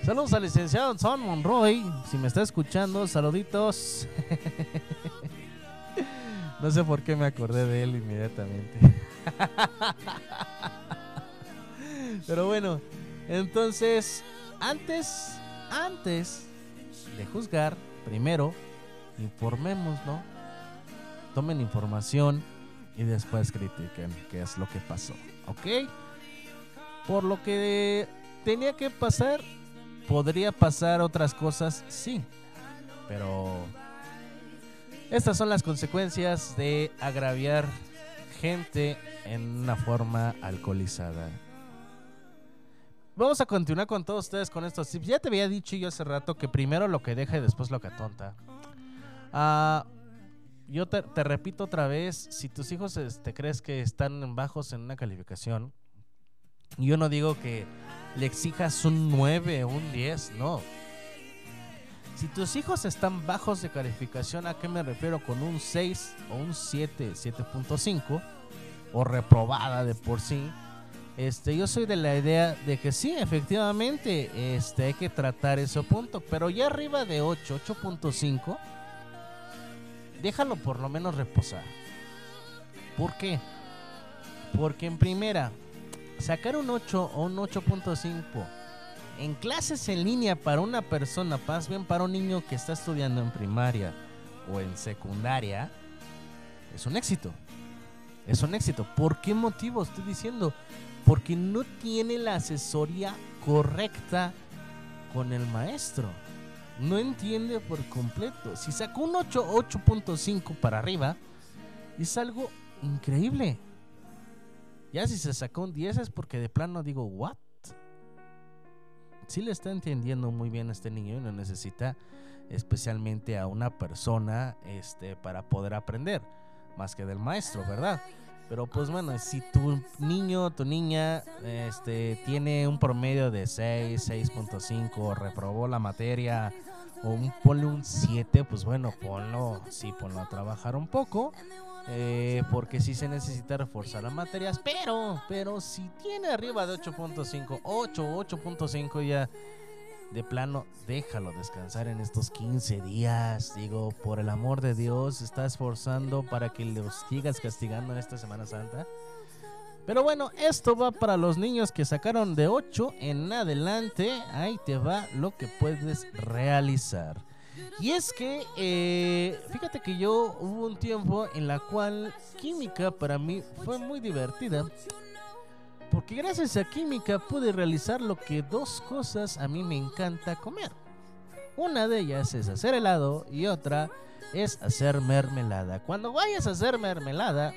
Saludos al licenciado Son Monroy. Si me está escuchando, saluditos. (laughs) no sé por qué me acordé de él inmediatamente. (laughs) Pero bueno, entonces, antes, antes de juzgar, primero, informemos, ¿no? Tomen información y después critiquen qué es lo que pasó, ¿ok? Por lo que tenía que pasar, ¿Podría pasar otras cosas? Sí. Pero estas son las consecuencias de agraviar gente en una forma alcoholizada. Vamos a continuar con todos ustedes con estos tips. Ya te había dicho yo hace rato que primero lo que deja y después lo que atonta. Ah, yo te, repito otra vez, si tus hijos te este, crees que están bajos en una calificación, yo no digo que le exijas un 9 o un 10, no. Si tus hijos están bajos de calificación, ¿a qué me refiero? Con un 6 o un 7, 7.5 o reprobada de por sí. Este, yo soy de la idea de que sí, efectivamente, este, hay que tratar ese punto, pero ya arriba de 8, 8.5, déjalo por lo menos reposar. ¿Por qué? Porque en primera, sacar un 8 o un 8.5 en clases en línea para una persona, más bien para un niño que está estudiando en primaria o en secundaria, es un éxito. Es un éxito. ¿Por qué motivo estoy diciendo? Porque no tiene la asesoría correcta con el maestro. No entiende por completo. Si sacó un 8, 8.5 para arriba, es algo increíble. Ya si se sacó un 10 es porque de plano digo, ¿what? Sí le está entendiendo muy bien a este niño y no necesita especialmente a una persona este, para poder aprender, más que del maestro, ¿verdad? Pero pues bueno, si tu niño, tu niña, este, tiene un promedio de 6, 6.5, reprobó la materia, o un, ponle un 7, pues bueno, ponlo, sí, ponlo a trabajar un poco eh, porque sí se necesita reforzar las materias, pero, pero si tiene arriba de 8.5, 8, 8.5 ya de plano, déjalo descansar en estos 15 días. Digo, por el amor de Dios, está esforzando para que los sigas castigando en esta Semana Santa. Pero bueno, esto va para los niños que sacaron de 8 en adelante. Ahí te va lo que puedes realizar. Y es que, eh, fíjate que yo hubo un tiempo en la cual química para mí fue muy divertida. Porque gracias a química pude realizar lo que dos cosas a mí me encanta comer. Una de ellas es hacer helado y otra es hacer mermelada. Cuando vayas a hacer mermelada,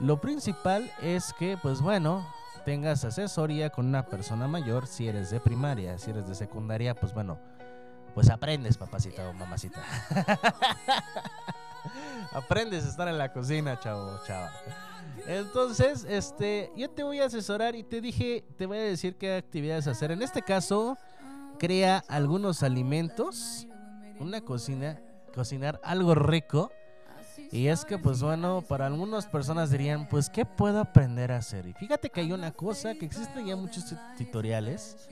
lo principal es que, pues bueno, tengas asesoría con una persona mayor si eres de primaria, si eres de secundaria, pues bueno, pues aprendes, papacita o mamacita. (laughs) (laughs) aprendes a estar en la cocina, chavo, chava. Entonces, este, yo te voy a asesorar y te dije, te voy a decir qué actividades hacer. En este caso, crea algunos alimentos, una cocina, cocinar algo rico. Y es que, pues bueno, para algunas personas dirían, pues, ¿qué puedo aprender a hacer? Y fíjate que hay una cosa, que existen ya muchos tutoriales.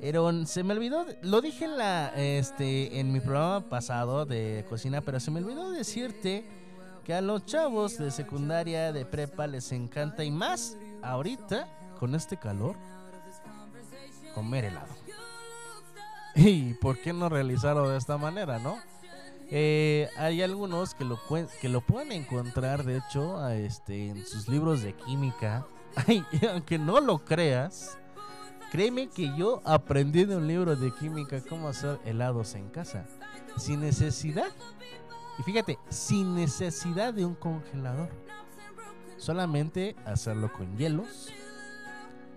Pero se me olvidó, lo dije en, la, este, en mi programa pasado de cocina, pero se me olvidó decirte que a los chavos de secundaria, de prepa, les encanta, y más ahorita, con este calor, comer helado. (laughs) ¿Y por qué no realizarlo de esta manera, no? Eh, hay algunos que lo, que lo pueden encontrar, de hecho, este, en sus libros de química. (laughs) Ay, aunque no lo creas, créeme que yo aprendí de un libro de química cómo hacer helados en casa. Sin necesidad. Y fíjate, sin necesidad de un congelador. Solamente hacerlo con hielos.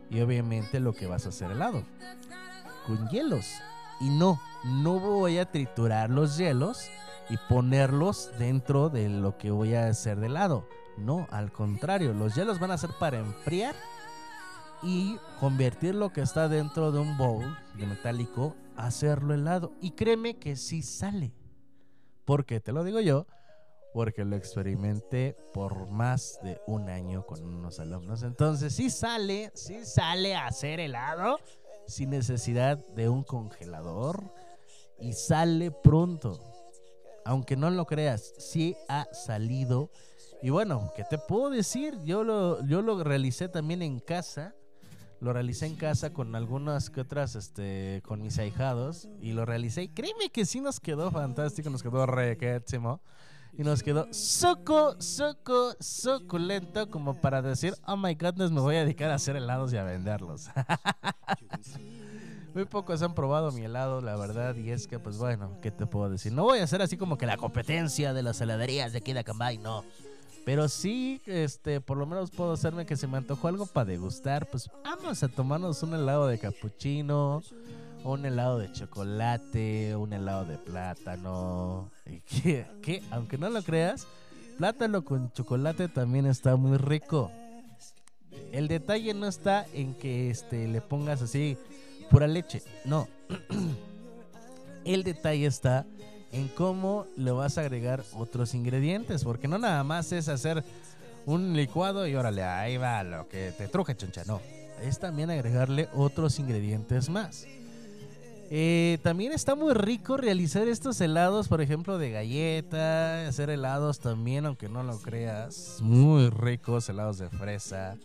Y obviamente lo que vas a hacer helado. Con hielos. Y no, no voy a triturar los hielos y ponerlos dentro de lo que voy a hacer de helado. No, al contrario, los hielos van a ser para enfriar y convertir lo que está dentro de un bowl de metálico, hacerlo helado. Y créeme que sí sale. Porque te lo digo yo, porque lo experimenté por más de un año con unos alumnos. Entonces sí sale, sí sale a hacer helado sin necesidad de un congelador y sale pronto. Aunque no lo creas, sí ha salido. Y bueno, ¿qué te puedo decir? Yo lo, yo lo realicé también en casa. Lo realicé en casa con algunas que otras, este, con mis ahijados. Y lo realicé. Y créeme que sí nos quedó fantástico, nos quedó requétimo. Y nos quedó suco, suco, suculento como para decir, oh my goodness, me voy a dedicar a hacer helados y a venderlos. (laughs) Muy pocos han probado mi helado, la verdad, y es que, pues bueno, ¿qué te puedo decir? No voy a hacer así como que la competencia de las heladerías de aquí de Acambay, no. Pero sí, este, por lo menos puedo hacerme que se me antojó algo para degustar. Pues vamos a tomarnos un helado de capuchino, un helado de chocolate, un helado de plátano. Que, (laughs) que aunque no lo creas, plátano con chocolate también está muy rico. El detalle no está en que este, le pongas así pura leche. No. (clears throat) El detalle está en cómo le vas a agregar otros ingredientes. Porque no nada más es hacer un licuado y órale, ahí va lo que te truje, choncha. No. Es también agregarle otros ingredientes más. Eh, también está muy rico realizar estos helados, por ejemplo, de galleta, hacer helados también, aunque no lo creas, muy ricos, helados de fresa,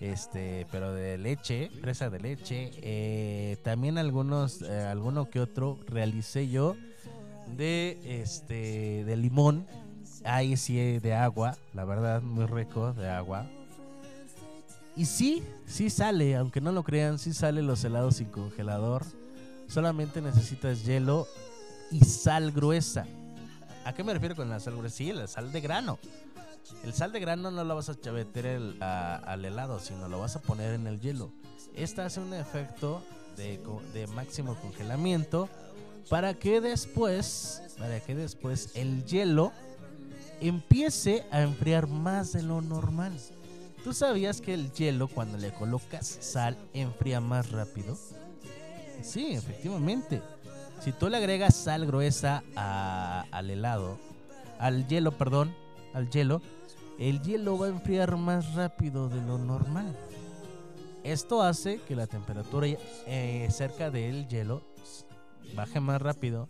este, pero de leche, fresa de leche. Eh, también algunos, eh, alguno que otro realicé yo de, este, de limón. Ahí sí de agua, la verdad, muy rico de agua. Y sí, sí sale, aunque no lo crean, sí sale los helados sin congelador. Solamente necesitas hielo y sal gruesa. ¿A qué me refiero con la sal gruesa? Sí, la sal de grano. El sal de grano no lo vas a meter al helado, sino lo vas a poner en el hielo. Esta hace un efecto de, de, máximo congelamiento para que después, para que después el hielo empiece a enfriar más de lo normal. ¿Tú sabías que el hielo cuando le colocas sal enfría más rápido? Sí, efectivamente. Si tú le agregas sal gruesa al helado, al hielo, perdón, al hielo, el hielo va a enfriar más rápido de lo normal. Esto hace que la temperatura eh, cerca del hielo baje más rápido.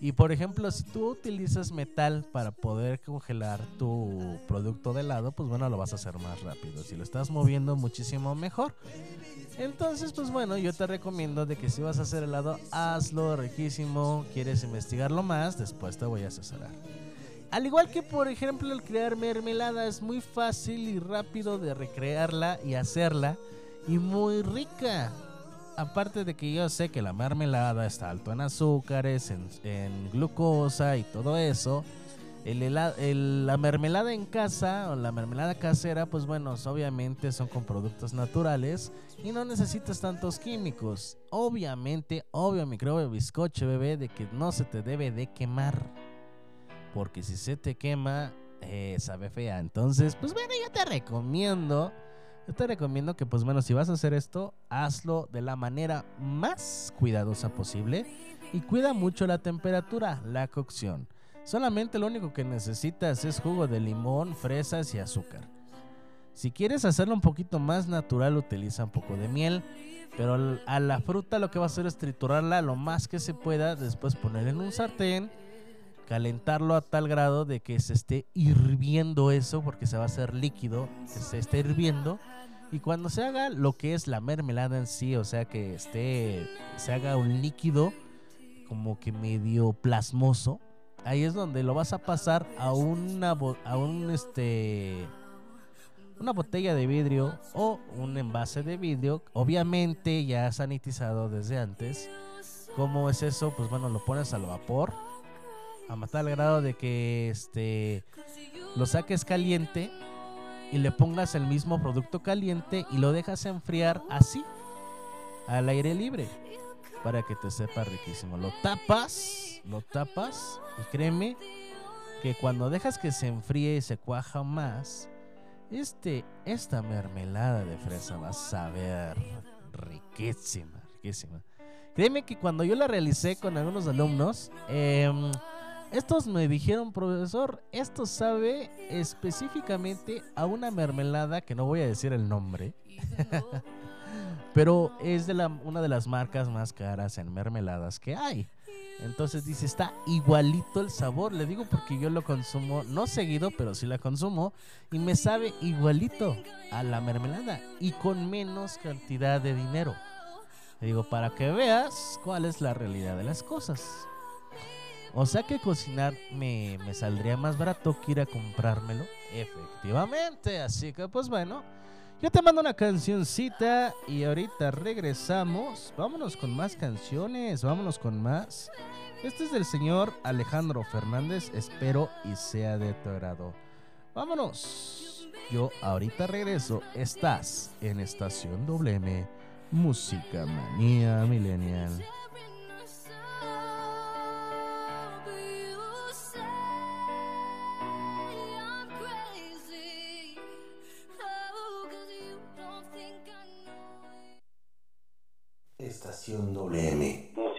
Y por ejemplo, si tú utilizas metal para poder congelar tu producto de helado, pues bueno, lo vas a hacer más rápido. Si lo estás moviendo muchísimo mejor. Entonces, pues bueno, yo te recomiendo de que si vas a hacer helado, hazlo riquísimo. ¿Quieres investigarlo más? Después te voy a asesorar. Al igual que por ejemplo el crear mermelada es muy fácil y rápido de recrearla y hacerla y muy rica. Aparte de que yo sé que la mermelada está alto en azúcares, en, glucosa y todo eso, el hela- el- la mermelada en casa o la mermelada casera, pues bueno, obviamente son con productos naturales y no necesitas tantos químicos. Obviamente, obvio, microbio bizcocho, bebé, de que no se te debe de quemar. Porque si se te quema, eh, sabe fea. Entonces, pues bueno, yo te recomiendo. Yo te recomiendo que, pues bueno, si vas a hacer esto, hazlo de la manera más cuidadosa posible. Y cuida mucho la temperatura, la cocción. Solamente lo único que necesitas es jugo de limón, fresas y azúcar. Si quieres hacerlo un poquito más natural, utiliza un poco de miel. Pero a la fruta lo que va a hacer es triturarla lo más que se pueda. Después poner en un sartén. Calentarlo a tal grado de que se esté hirviendo eso. Porque se va a hacer líquido. Que se esté hirviendo. Y cuando se haga lo que es la mermelada en sí. O sea que esté. Se haga un líquido. Como que medio plasmoso. Ahí es donde lo vas a pasar a una a un este una botella de vidrio o un envase de vidrio, obviamente ya sanitizado desde antes. ¿Cómo es eso? Pues bueno, lo pones al vapor a matar al grado de que este lo saques caliente y le pongas el mismo producto caliente y lo dejas enfriar así al aire libre para que te sepa riquísimo. Lo tapas, lo tapas y créeme que cuando dejas que se enfríe y se cuaja más, este, esta mermelada de fresa va a saber riquísima, riquísima. Créeme que cuando yo la realicé con algunos alumnos, em, estos me dijeron, profesor, esto sabe específicamente a una mermelada que no voy a decir el nombre. (laughs) Pero es de la, una de las marcas más caras en mermeladas que hay. Entonces dice, está igualito el sabor. Le digo porque yo lo consumo, no seguido, pero sí la consumo. Y me sabe igualito a la mermelada. Y con menos cantidad de dinero. Le digo, para que veas cuál es la realidad de las cosas. O sea que cocinar me, me saldría más barato que ir a comprármelo. Efectivamente. Así que pues bueno. Yo te mando una cancioncita y ahorita regresamos. Vámonos con más canciones, vámonos con más. Este es del señor Alejandro Fernández, espero y sea de tu agrado. Vámonos. Yo ahorita regreso. Estás en Estación WM, Música Manía Millennial. Estación WM.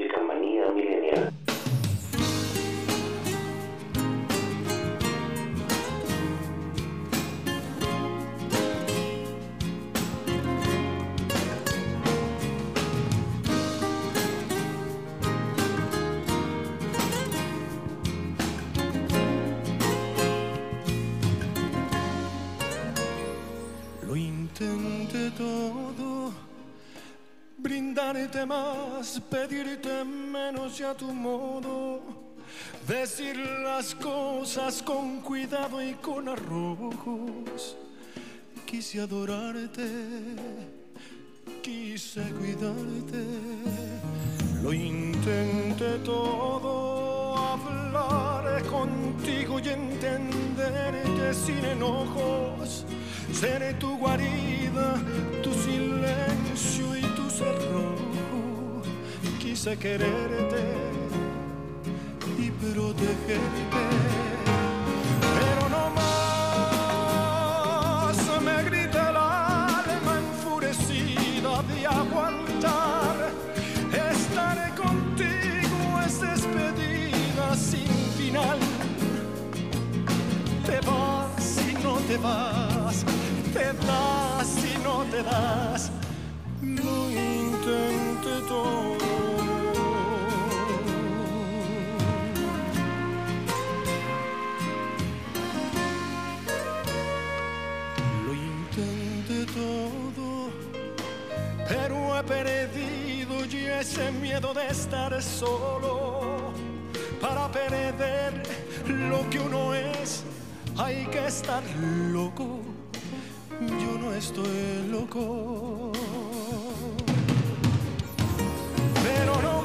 Brindarte más, pedirte menos y a tu modo, decir las cosas con cuidado y con arrojos. Quise adorarte, quise cuidarte, lo intenté todo, hablar contigo y entenderte sin enojos. Seré tu guarida, tu silencio y tu cerrojo. Quise quererte y protegerte, pero no más me grita el alma enfurecida de aguantar. Estaré contigo, es despedida sin final te vas y no te vas, te das y no te das. Lo intenté todo. Ese miedo de estar solo. Para perder lo que uno es, hay que estar loco. Yo no estoy loco. final.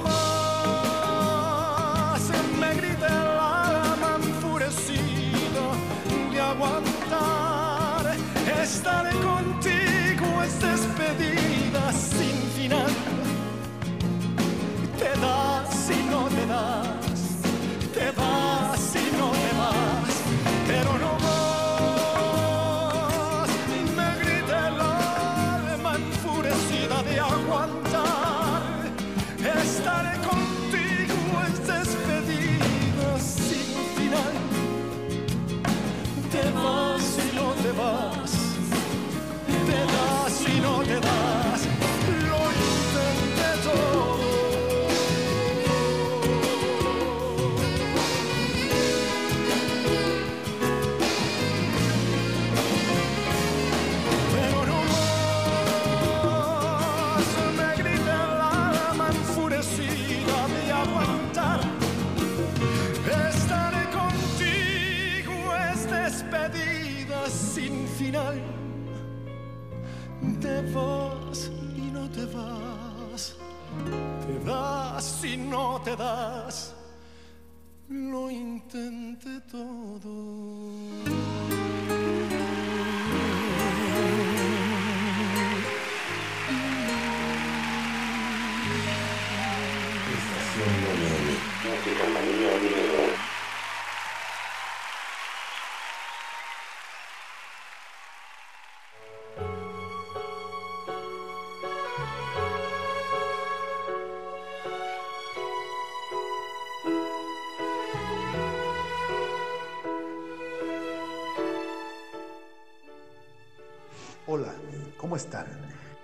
Te. Lo intenté todo.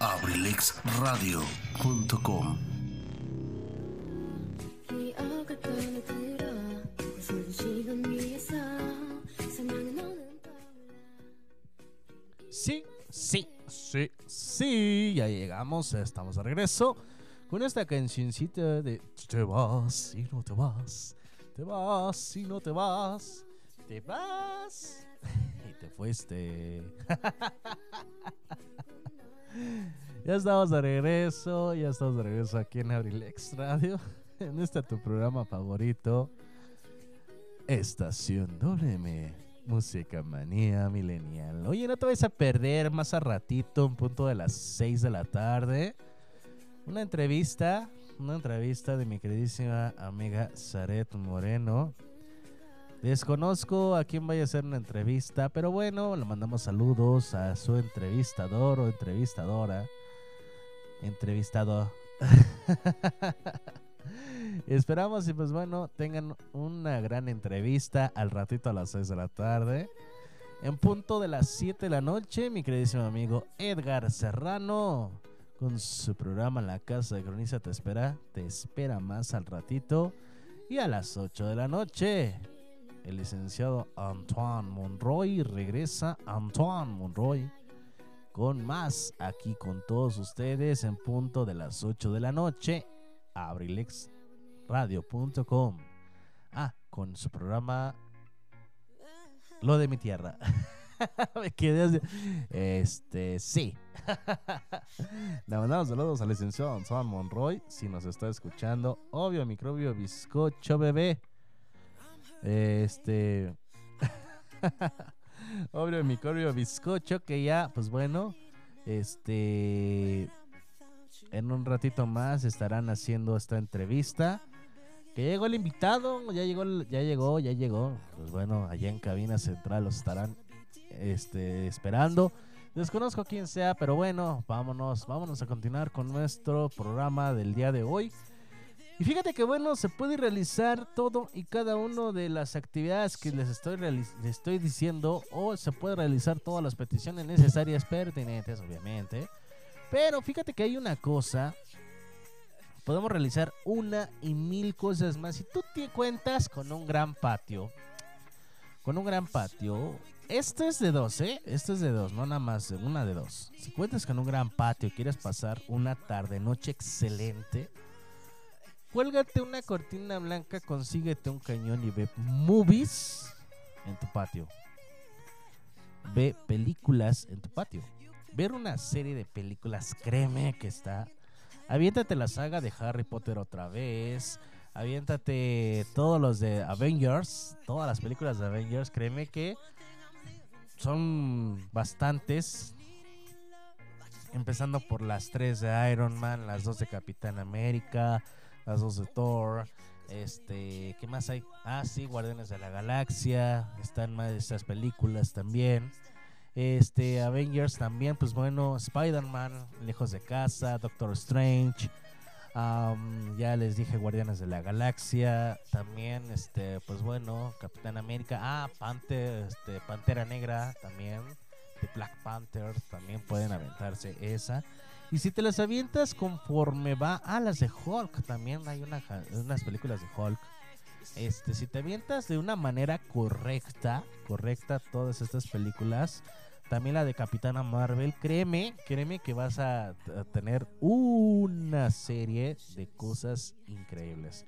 abrilexradio.com. Sí, sí, sí, sí, ya llegamos, estamos de regreso con esta cancioncita de Te vas y no te vas, te vas y no te vas, te vas (laughs) y te fuiste. (laughs) (laughs) ya estamos de regreso, ya estamos de regreso aquí en Abrilex Radio, (laughs) en este tu programa favorito, Estación WM, Música Manía Millennial. Oye, no te vayas a perder más a ratito, un punto de las 6 de la tarde, una entrevista, una entrevista de mi queridísima amiga Zaret Moreno. Desconozco a quién vaya a hacer una entrevista, pero bueno, le mandamos saludos a su entrevistador o entrevistadora. Entrevistado. (laughs) Esperamos y pues bueno, tengan una gran entrevista al ratito a las 6 de la tarde. En punto de las 7 de la noche, mi queridísimo amigo Edgar Serrano con su programa La Casa de Cronista te espera, te espera más al ratito. Y a las 8 de la noche, el licenciado Antoine Monroy regresa. Antoine Monroy con más aquí con todos ustedes en punto de las 8 de la noche. abrilexradio.com. Ah, con su programa Lo de mi tierra. (laughs) Este, sí. (laughs) Le mandamos saludos al licenciado Antoine Monroy. Si nos está escuchando, obvio, microbio bizcocho bebé. Este. (laughs) Obvio, microbio bizcocho. Que ya, pues bueno. Este. En un ratito más estarán haciendo esta entrevista. Que llegó el invitado. Ya llegó, ya llegó, ya llegó. Pues bueno, allá en cabina central los estarán este, esperando. Desconozco quién sea, pero bueno, vámonos, vámonos a continuar con nuestro programa del día de hoy. Y fíjate que bueno, se puede realizar todo y cada una de las actividades que les estoy, les estoy diciendo o se puede realizar todas las peticiones necesarias pertinentes, obviamente. Pero fíjate que hay una cosa, podemos realizar una y mil cosas más. Si tú te cuentas con un gran patio, con un gran patio, esto es de dos, ¿eh? Esto es de dos, no nada más, una de dos. Si cuentas con un gran patio y quieres pasar una tarde, noche excelente, Cuélgate una cortina blanca, consíguete un cañón y ve movies en tu patio. Ve películas en tu patio. Ver una serie de películas, créeme que está. Aviéntate la saga de Harry Potter otra vez. Aviéntate todos los de Avengers. Todas las películas de Avengers, créeme que son bastantes. Empezando por las tres de Iron Man, las dos de Capitán América, las de Thor. Este, ¿qué más hay? Ah, sí, Guardianes de la Galaxia. Están más de estas películas también. Este, Avengers también, pues bueno, Spider-Man, Lejos de Casa, Doctor Strange. Am, ya les dije Guardianes de la Galaxia. También, este, pues bueno, Capitán América. Ah, Panther, este, Pantera Negra también. De Black Panther también pueden aventarse esa. Y si te las avientas conforme va a las de Hulk, también hay una, unas películas de Hulk. Este, si te avientas de una manera correcta, correcta todas estas películas, también la de Capitana Marvel, créeme, créeme que vas a, a tener una serie de cosas increíbles.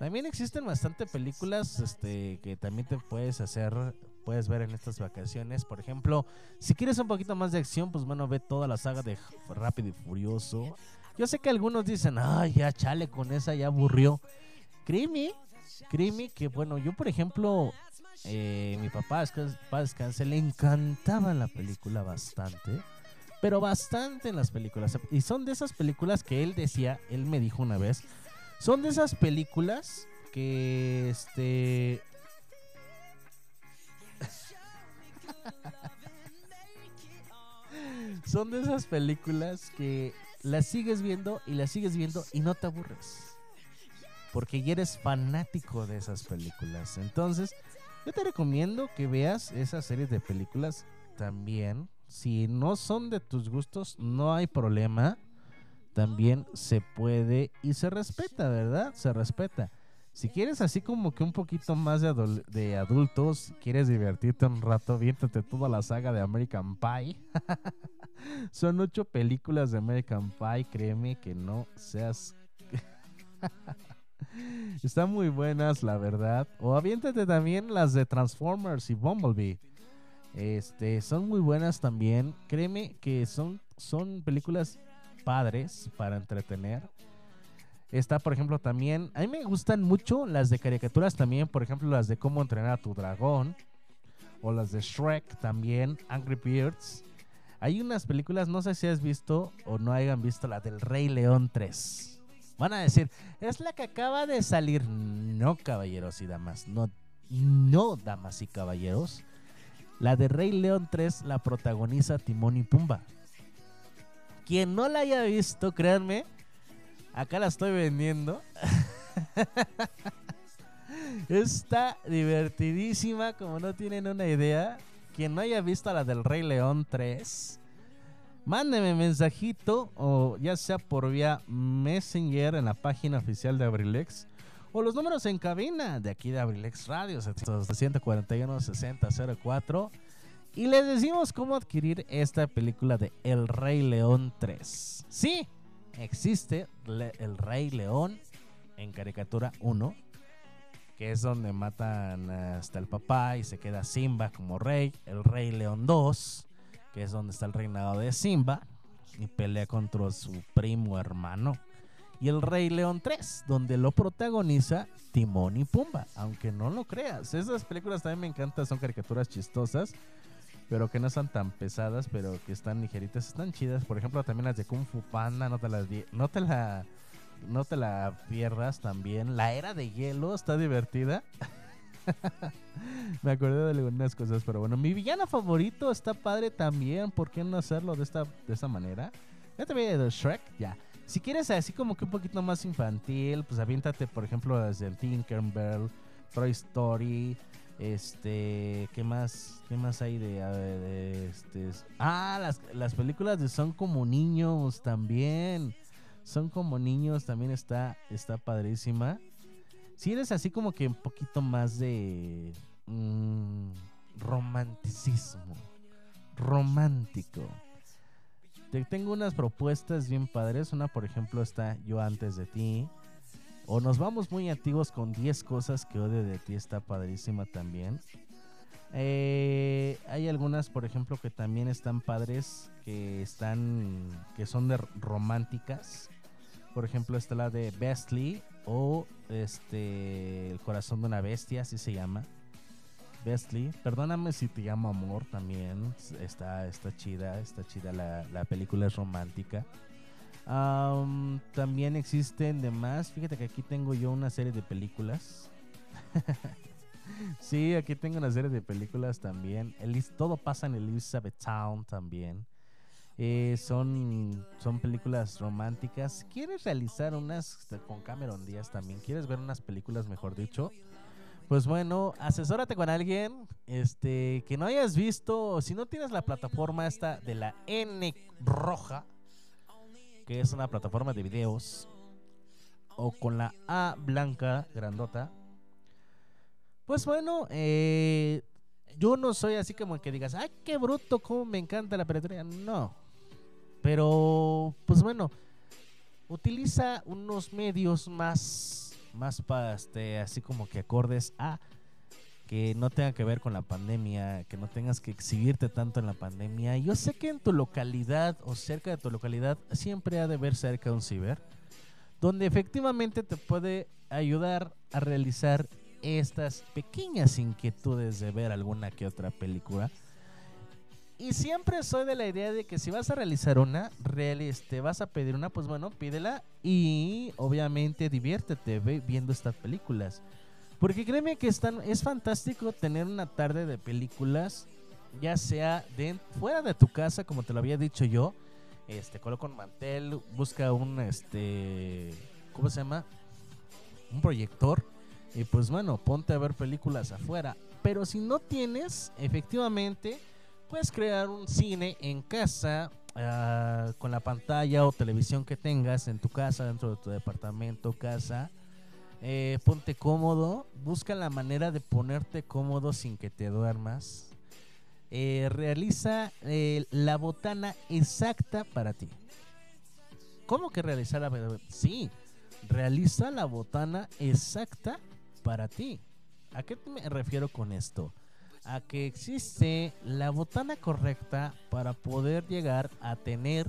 También existen bastante películas este, que también te puedes hacer, puedes ver en estas vacaciones. Por ejemplo, si quieres un poquito más de acción, pues bueno, ve toda la saga de Rápido y Furioso. Yo sé que algunos dicen, ay, ya chale con esa, ya aburrió. Créeme, créeme que, bueno, yo por ejemplo, eh, mi papá, paz descanse, le encantaba la película bastante. Pero bastante en las películas. Y son de esas películas que él decía, él me dijo una vez, son de esas películas que este (laughs) son de esas películas que las sigues viendo y las sigues viendo y no te aburres. Porque ya eres fanático de esas películas. Entonces, yo te recomiendo que veas esas series de películas también. Si no son de tus gustos, no hay problema. También se puede y se respeta, ¿verdad? Se respeta. Si quieres así como que un poquito más de, de adultos, quieres divertirte un rato, viéntate toda la saga de American Pie. (laughs) Son ocho películas de American Pie, créeme que no seas... (laughs) Están muy buenas, la verdad. O aviéntate también las de Transformers y Bumblebee. Este, son muy buenas también. Créeme que son, son películas padres para entretener. Está, por ejemplo, también. A mí me gustan mucho las de caricaturas también. Por ejemplo, las de Cómo entrenar a tu dragón. O las de Shrek también. Angry Birds. Hay unas películas, no sé si has visto o no hayan visto la del Rey León 3. Van a decir, es la que acaba de salir. No, caballeros y damas. No, no, damas y caballeros. La de Rey León 3 la protagoniza Timón y Pumba. Quien no la haya visto, créanme, acá la estoy vendiendo. (laughs) Está divertidísima, como no tienen una idea. Quien no haya visto la del Rey León 3, mándeme mensajito o ya sea por vía Messenger en la página oficial de Abrilex o los números en cabina de aquí de Abrilex Radio 741 6004 y les decimos cómo adquirir esta película de El Rey León 3. Sí, existe El Rey León en caricatura 1, que es donde matan hasta el papá y se queda Simba como rey. El Rey León 2, que es donde está el reinado de Simba y pelea contra su primo hermano. Y el Rey León 3, donde lo protagoniza Timón y Pumba, aunque no lo creas. Esas películas también me encantan, son caricaturas chistosas, pero que no están tan pesadas, pero que están ligeritas, están chidas. Por ejemplo, también las de Kung Fu Panda, no te las no te la no te la pierdas también. La era de hielo está divertida. (laughs) Me acordé de algunas cosas, pero bueno, mi villano favorito está padre también. ¿Por qué no hacerlo de esta, de esta manera? Ya te veía de Shrek, ya. Si quieres así como que un poquito más infantil, pues aviéntate, por ejemplo, desde el Tinkerbell, Toy Story, este, ¿qué más? ¿Qué más hay de, este? Ah, las, las películas de Son como niños también. Son como niños también está, está padrísima. Si eres así como que un poquito más de mm, romanticismo, romántico. Te tengo unas propuestas bien padres. Una, por ejemplo, está Yo antes de ti. O nos vamos muy antiguos con 10 cosas que odio de ti. Está padrísima también. Eh, hay algunas, por ejemplo, que también están padres. Que están. que son de románticas. Por ejemplo, está la de Bestly. O este. El corazón de una bestia, así se llama. Bestly. Perdóname si te llamo amor también. Está, está chida, está chida la, la película es romántica. Am, también existen demás. Fíjate que aquí tengo yo una serie de películas. (laughs) sí, aquí tengo una serie de películas también. Elis- todo pasa en Elizabeth Town también. Eh, son, son películas románticas. ¿Quieres realizar unas con Cameron Díaz también? ¿Quieres ver unas películas, mejor dicho? Pues bueno, asesórate con alguien este, que no hayas visto. Si no tienes la plataforma esta de la N roja, que es una plataforma de videos, o con la A blanca, grandota. Pues bueno, eh, yo no soy así como que digas, ay, qué bruto, cómo me encanta la piratería. No. Pero, pues bueno, utiliza unos medios más, más para, este, así como que acordes a que no tenga que ver con la pandemia, que no tengas que exhibirte tanto en la pandemia. Yo sé que en tu localidad o cerca de tu localidad siempre ha de ver cerca un ciber, donde efectivamente te puede ayudar a realizar estas pequeñas inquietudes de ver alguna que otra película. Y siempre soy de la idea de que si vas a realizar una, real, este, vas a pedir una, pues bueno, pídela y obviamente diviértete viendo estas películas. Porque créeme que están, es fantástico tener una tarde de películas, ya sea de, fuera de tu casa, como te lo había dicho yo. Este, coloca un mantel, busca un, este, ¿cómo se llama? Un proyector. Y pues bueno, ponte a ver películas afuera. Pero si no tienes, efectivamente, puedes crear un cine en casa, ah, con la pantalla o televisión que tengas en tu casa, dentro de tu departamento, casa. Eh, ponte cómodo, busca la manera de ponerte cómodo sin que te duermas. Eh, realiza eh, la botana exacta para ti. ¿Cómo que realizar la Sí, realiza la botana exacta para ti. ¿A qué me refiero con esto? A que existe la botana correcta para poder llegar a tener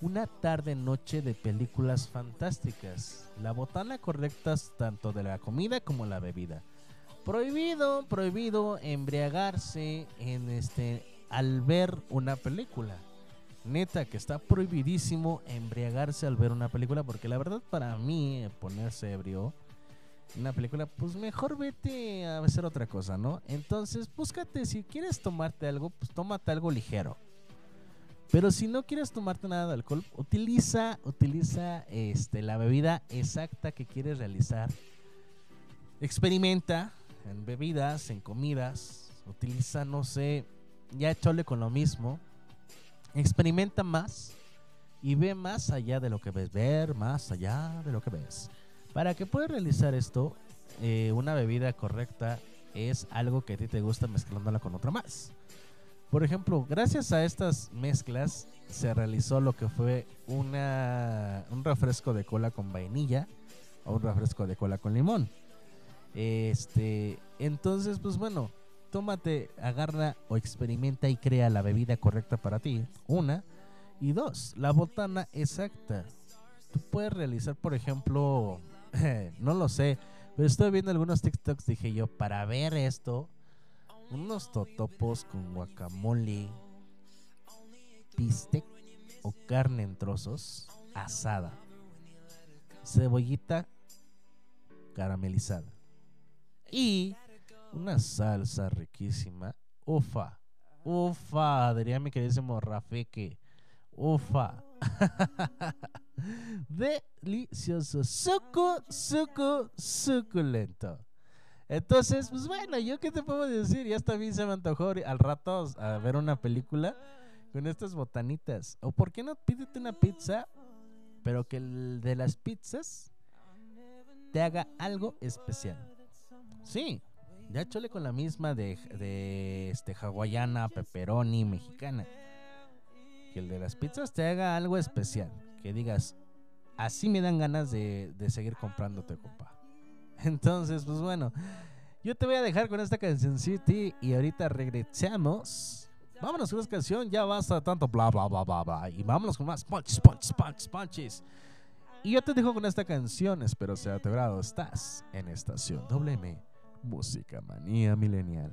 una tarde noche de películas fantásticas. La botana correcta tanto de la comida como la bebida. Prohibido, prohibido embriagarse en este al ver una película. Neta que está prohibidísimo embriagarse al ver una película porque la verdad para mí ponerse ebrio en una película pues mejor vete a hacer otra cosa, ¿no? Entonces, búscate si quieres tomarte algo, pues tómate algo ligero. Pero si no quieres tomarte nada de alcohol, utiliza, utiliza este, la bebida exacta que quieres realizar. Experimenta en bebidas, en comidas. Utiliza, no sé, ya chole con lo mismo. Experimenta más y ve más allá de lo que ves. Ver más allá de lo que ves. Para que puedas realizar esto, eh, una bebida correcta es algo que a ti te gusta mezclándola con otra más. Por ejemplo, gracias a estas mezclas se realizó lo que fue una, un refresco de cola con vainilla o un refresco de cola con limón. Este, entonces, pues bueno, tómate, agarra o experimenta y crea la bebida correcta para ti. Una. Y dos, la botana exacta. Tú puedes realizar, por ejemplo, (laughs) no lo sé, pero estoy viendo algunos TikToks, dije yo, para ver esto, unos totopos con guacamole, bistec o carne en trozos asada, cebollita caramelizada y una salsa riquísima. Ufa, ufa, diría mi queridísimo Rafeque. Ufa. (laughs) Delicioso, suco, suco, suculento. Entonces, pues bueno, yo qué te puedo decir, ya hasta a mí se me antojó al rato a ver una película con estas botanitas. O por qué no pídete una pizza, pero que el de las pizzas te haga algo especial. Sí, ya chole con la misma de, de este hawaiana, pepperoni, mexicana. Que el de las pizzas te haga algo especial. Que digas, así me dan ganas de, de seguir comprándote, compa. (laughs) Entonces, pues bueno, yo te voy a dejar con esta canción City y ahorita regresamos. Vámonos con esta canción, ya basta tanto bla bla bla bla bla. Y vámonos con más punches, punches, punches, punches. Y yo te dejo con esta canción, espero sea de tu grado. Estás en estación WM, Música Manía Milenial.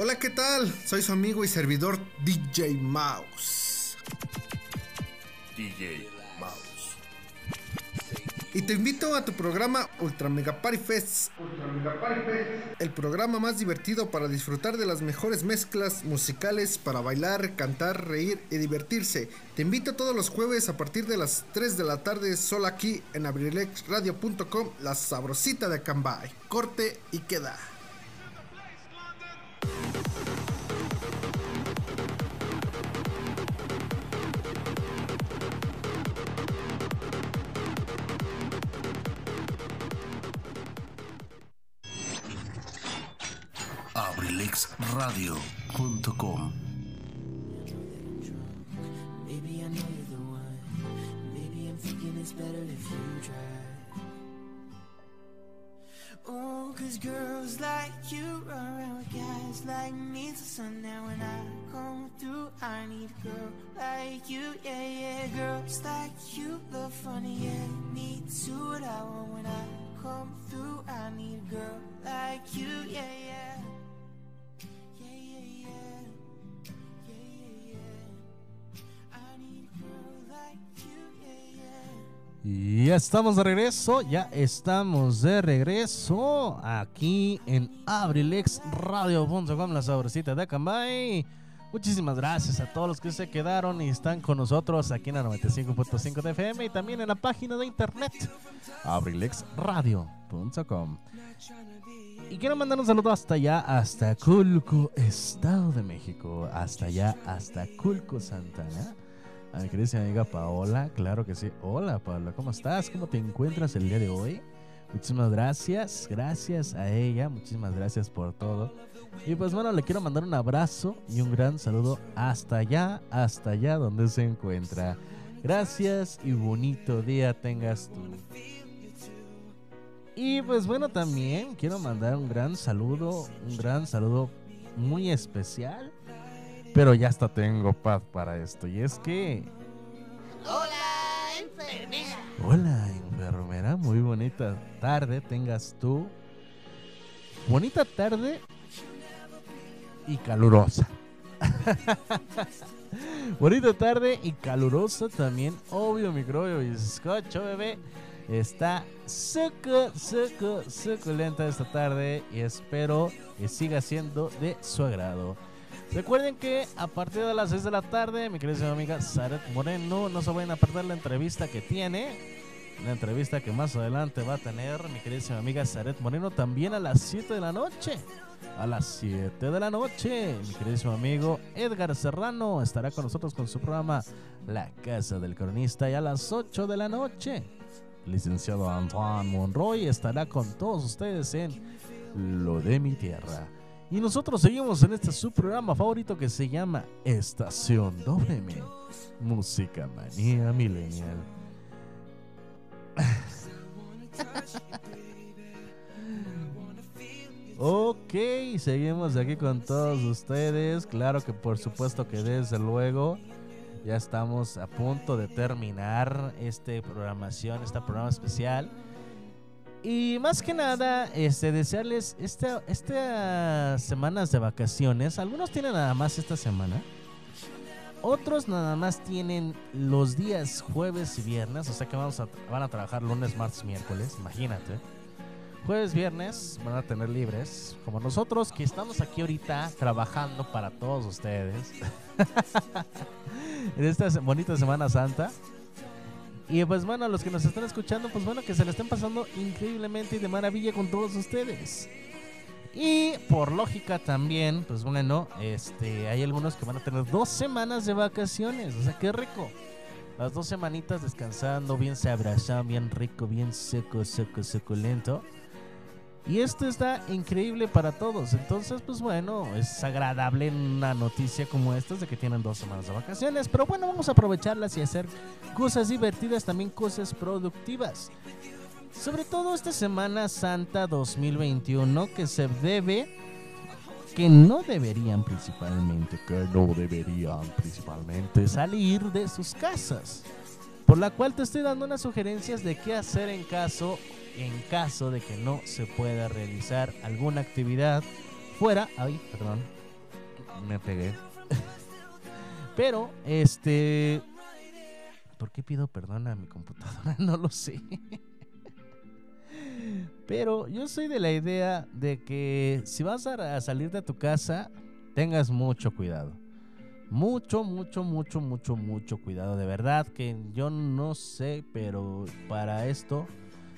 Hola, ¿qué tal? Soy su amigo y servidor DJ Mouse. DJ Mouse. Y te invito a tu programa Ultra Mega Party Fest. Ultra Mega Party Fest. El programa más divertido para disfrutar de las mejores mezclas musicales para bailar, cantar, reír y divertirse. Te invito todos los jueves a partir de las 3 de la tarde solo aquí en abrilexradio.com, la sabrosita de Cambay. Corte y queda abrilexradio.com Maybe I know you're the one. Maybe I'm thinking it's better if you try. Oh, cause girls like you run around with guys like me till sundown. When I come through, I need a girl like you, yeah, yeah. Girls like you look funny, yeah. Me too, what I want when I come through. I need a girl like you, yeah, yeah. Yeah, yeah, yeah. Yeah, yeah, yeah. I need a girl like you. Y ya estamos de regreso, ya estamos de regreso aquí en abrilexradio.com, la sabrosita de Cambay. Muchísimas gracias a todos los que se quedaron y están con nosotros aquí en la 95.5 de FM y también en la página de internet abrilexradio.com. Y quiero mandar un saludo hasta allá, hasta Culco, Estado de México, hasta allá, hasta Culco, Santana. A mi querida amiga Paola, claro que sí. Hola Paola, ¿cómo estás? ¿Cómo te encuentras el día de hoy? Muchísimas gracias, gracias a ella, muchísimas gracias por todo. Y pues bueno, le quiero mandar un abrazo y un gran saludo hasta allá, hasta allá donde se encuentra. Gracias y bonito día tengas tú. Y pues bueno, también quiero mandar un gran saludo, un gran saludo muy especial. Pero ya hasta tengo paz para esto. Y es que... Hola, enfermera. Hola, enfermera. Muy bonita tarde tengas tú. Bonita tarde y calurosa. (laughs) bonita tarde y calurosa también. Obvio, microbio y escucho, bebé. Está suco, suco, suculenta esta tarde y espero que siga siendo de su agrado. Recuerden que a partir de las 6 de la tarde, mi querida amiga Saret Moreno, no se vayan a perder la entrevista que tiene. La entrevista que más adelante va a tener mi querida amiga Saret Moreno también a las 7 de la noche. A las 7 de la noche, mi queridísimo amigo Edgar Serrano estará con nosotros con su programa La Casa del Cronista. Y a las 8 de la noche, el licenciado Antoine Monroy estará con todos ustedes en Lo de mi Tierra. Y nosotros seguimos en este su programa favorito que se llama Estación WM, Música Manía Millennial. ok, seguimos aquí con todos ustedes. Claro que por supuesto que desde luego ya estamos a punto de terminar esta programación, esta programa especial. Y más que nada, este, desearles esta, estas semanas de vacaciones. Algunos tienen nada más esta semana. Otros nada más tienen los días jueves y viernes. O sea que vamos a, van a trabajar lunes, martes, miércoles. Imagínate. Jueves, viernes van a tener libres. Como nosotros que estamos aquí ahorita trabajando para todos ustedes. (laughs) en esta bonita Semana Santa. Y pues bueno, a los que nos están escuchando, pues bueno, que se le estén pasando increíblemente y de maravilla con todos ustedes. Y por lógica también, pues bueno, este, hay algunos que van a tener dos semanas de vacaciones. O sea, qué rico. Las dos semanitas descansando, bien se abrazan, bien rico, bien seco, seco, suculento. Y esto está increíble para todos. Entonces, pues bueno, es agradable una noticia como esta de que tienen dos semanas de vacaciones. Pero bueno, vamos a aprovecharlas y hacer cosas divertidas, también cosas productivas. Sobre todo esta Semana Santa 2021 que se debe, que no deberían principalmente, que no deberían principalmente salir de sus casas. Por la cual te estoy dando unas sugerencias de qué hacer en caso en caso de que no se pueda realizar alguna actividad fuera. Ay, perdón, me pegué. (laughs) Pero, este. ¿Por qué pido perdón a mi computadora? (laughs) No lo sé. Pero yo soy de la idea de que si vas a salir de tu casa, tengas mucho cuidado. Mucho, mucho, mucho, mucho, mucho cuidado. De verdad que yo no sé, pero para esto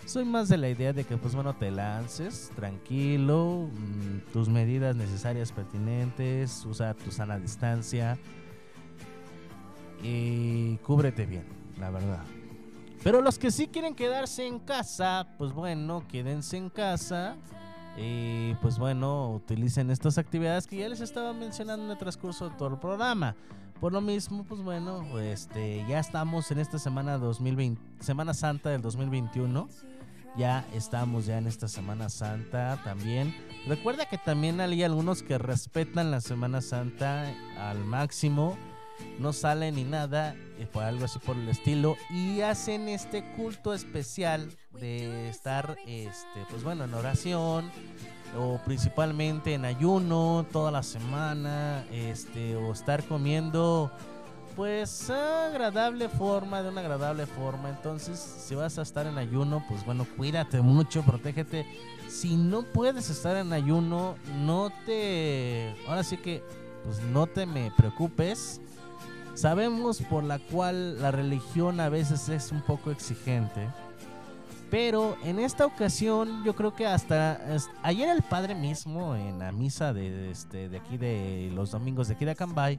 soy más de la idea de que, pues bueno, te lances tranquilo, mmm, tus medidas necesarias pertinentes, usa tu sana distancia y cúbrete bien, la verdad. Pero los que sí quieren quedarse en casa, pues bueno, quédense en casa Y pues bueno, utilicen estas actividades que ya les estaba mencionando en el transcurso de todo el programa. Por lo mismo, pues bueno, este, ya estamos en esta semana 2020, Semana Santa del 2021. Ya estamos ya en esta Semana Santa también. Recuerda que también hay algunos que respetan la Semana Santa al máximo. No salen ni nada, eh, por algo así por el estilo. Y hacen este culto especial de estar, este, pues bueno, en oración. O principalmente en ayuno toda la semana. Este, o estar comiendo pues agradable forma, de una agradable forma. Entonces, si vas a estar en ayuno, pues bueno, cuídate mucho, protégete. Si no puedes estar en ayuno, no te... Ahora sí que, pues no te me preocupes. Sabemos por la cual la religión a veces es un poco exigente. Pero en esta ocasión yo creo que hasta ayer el padre mismo en la misa de, este, de aquí de los domingos de aquí de Acambay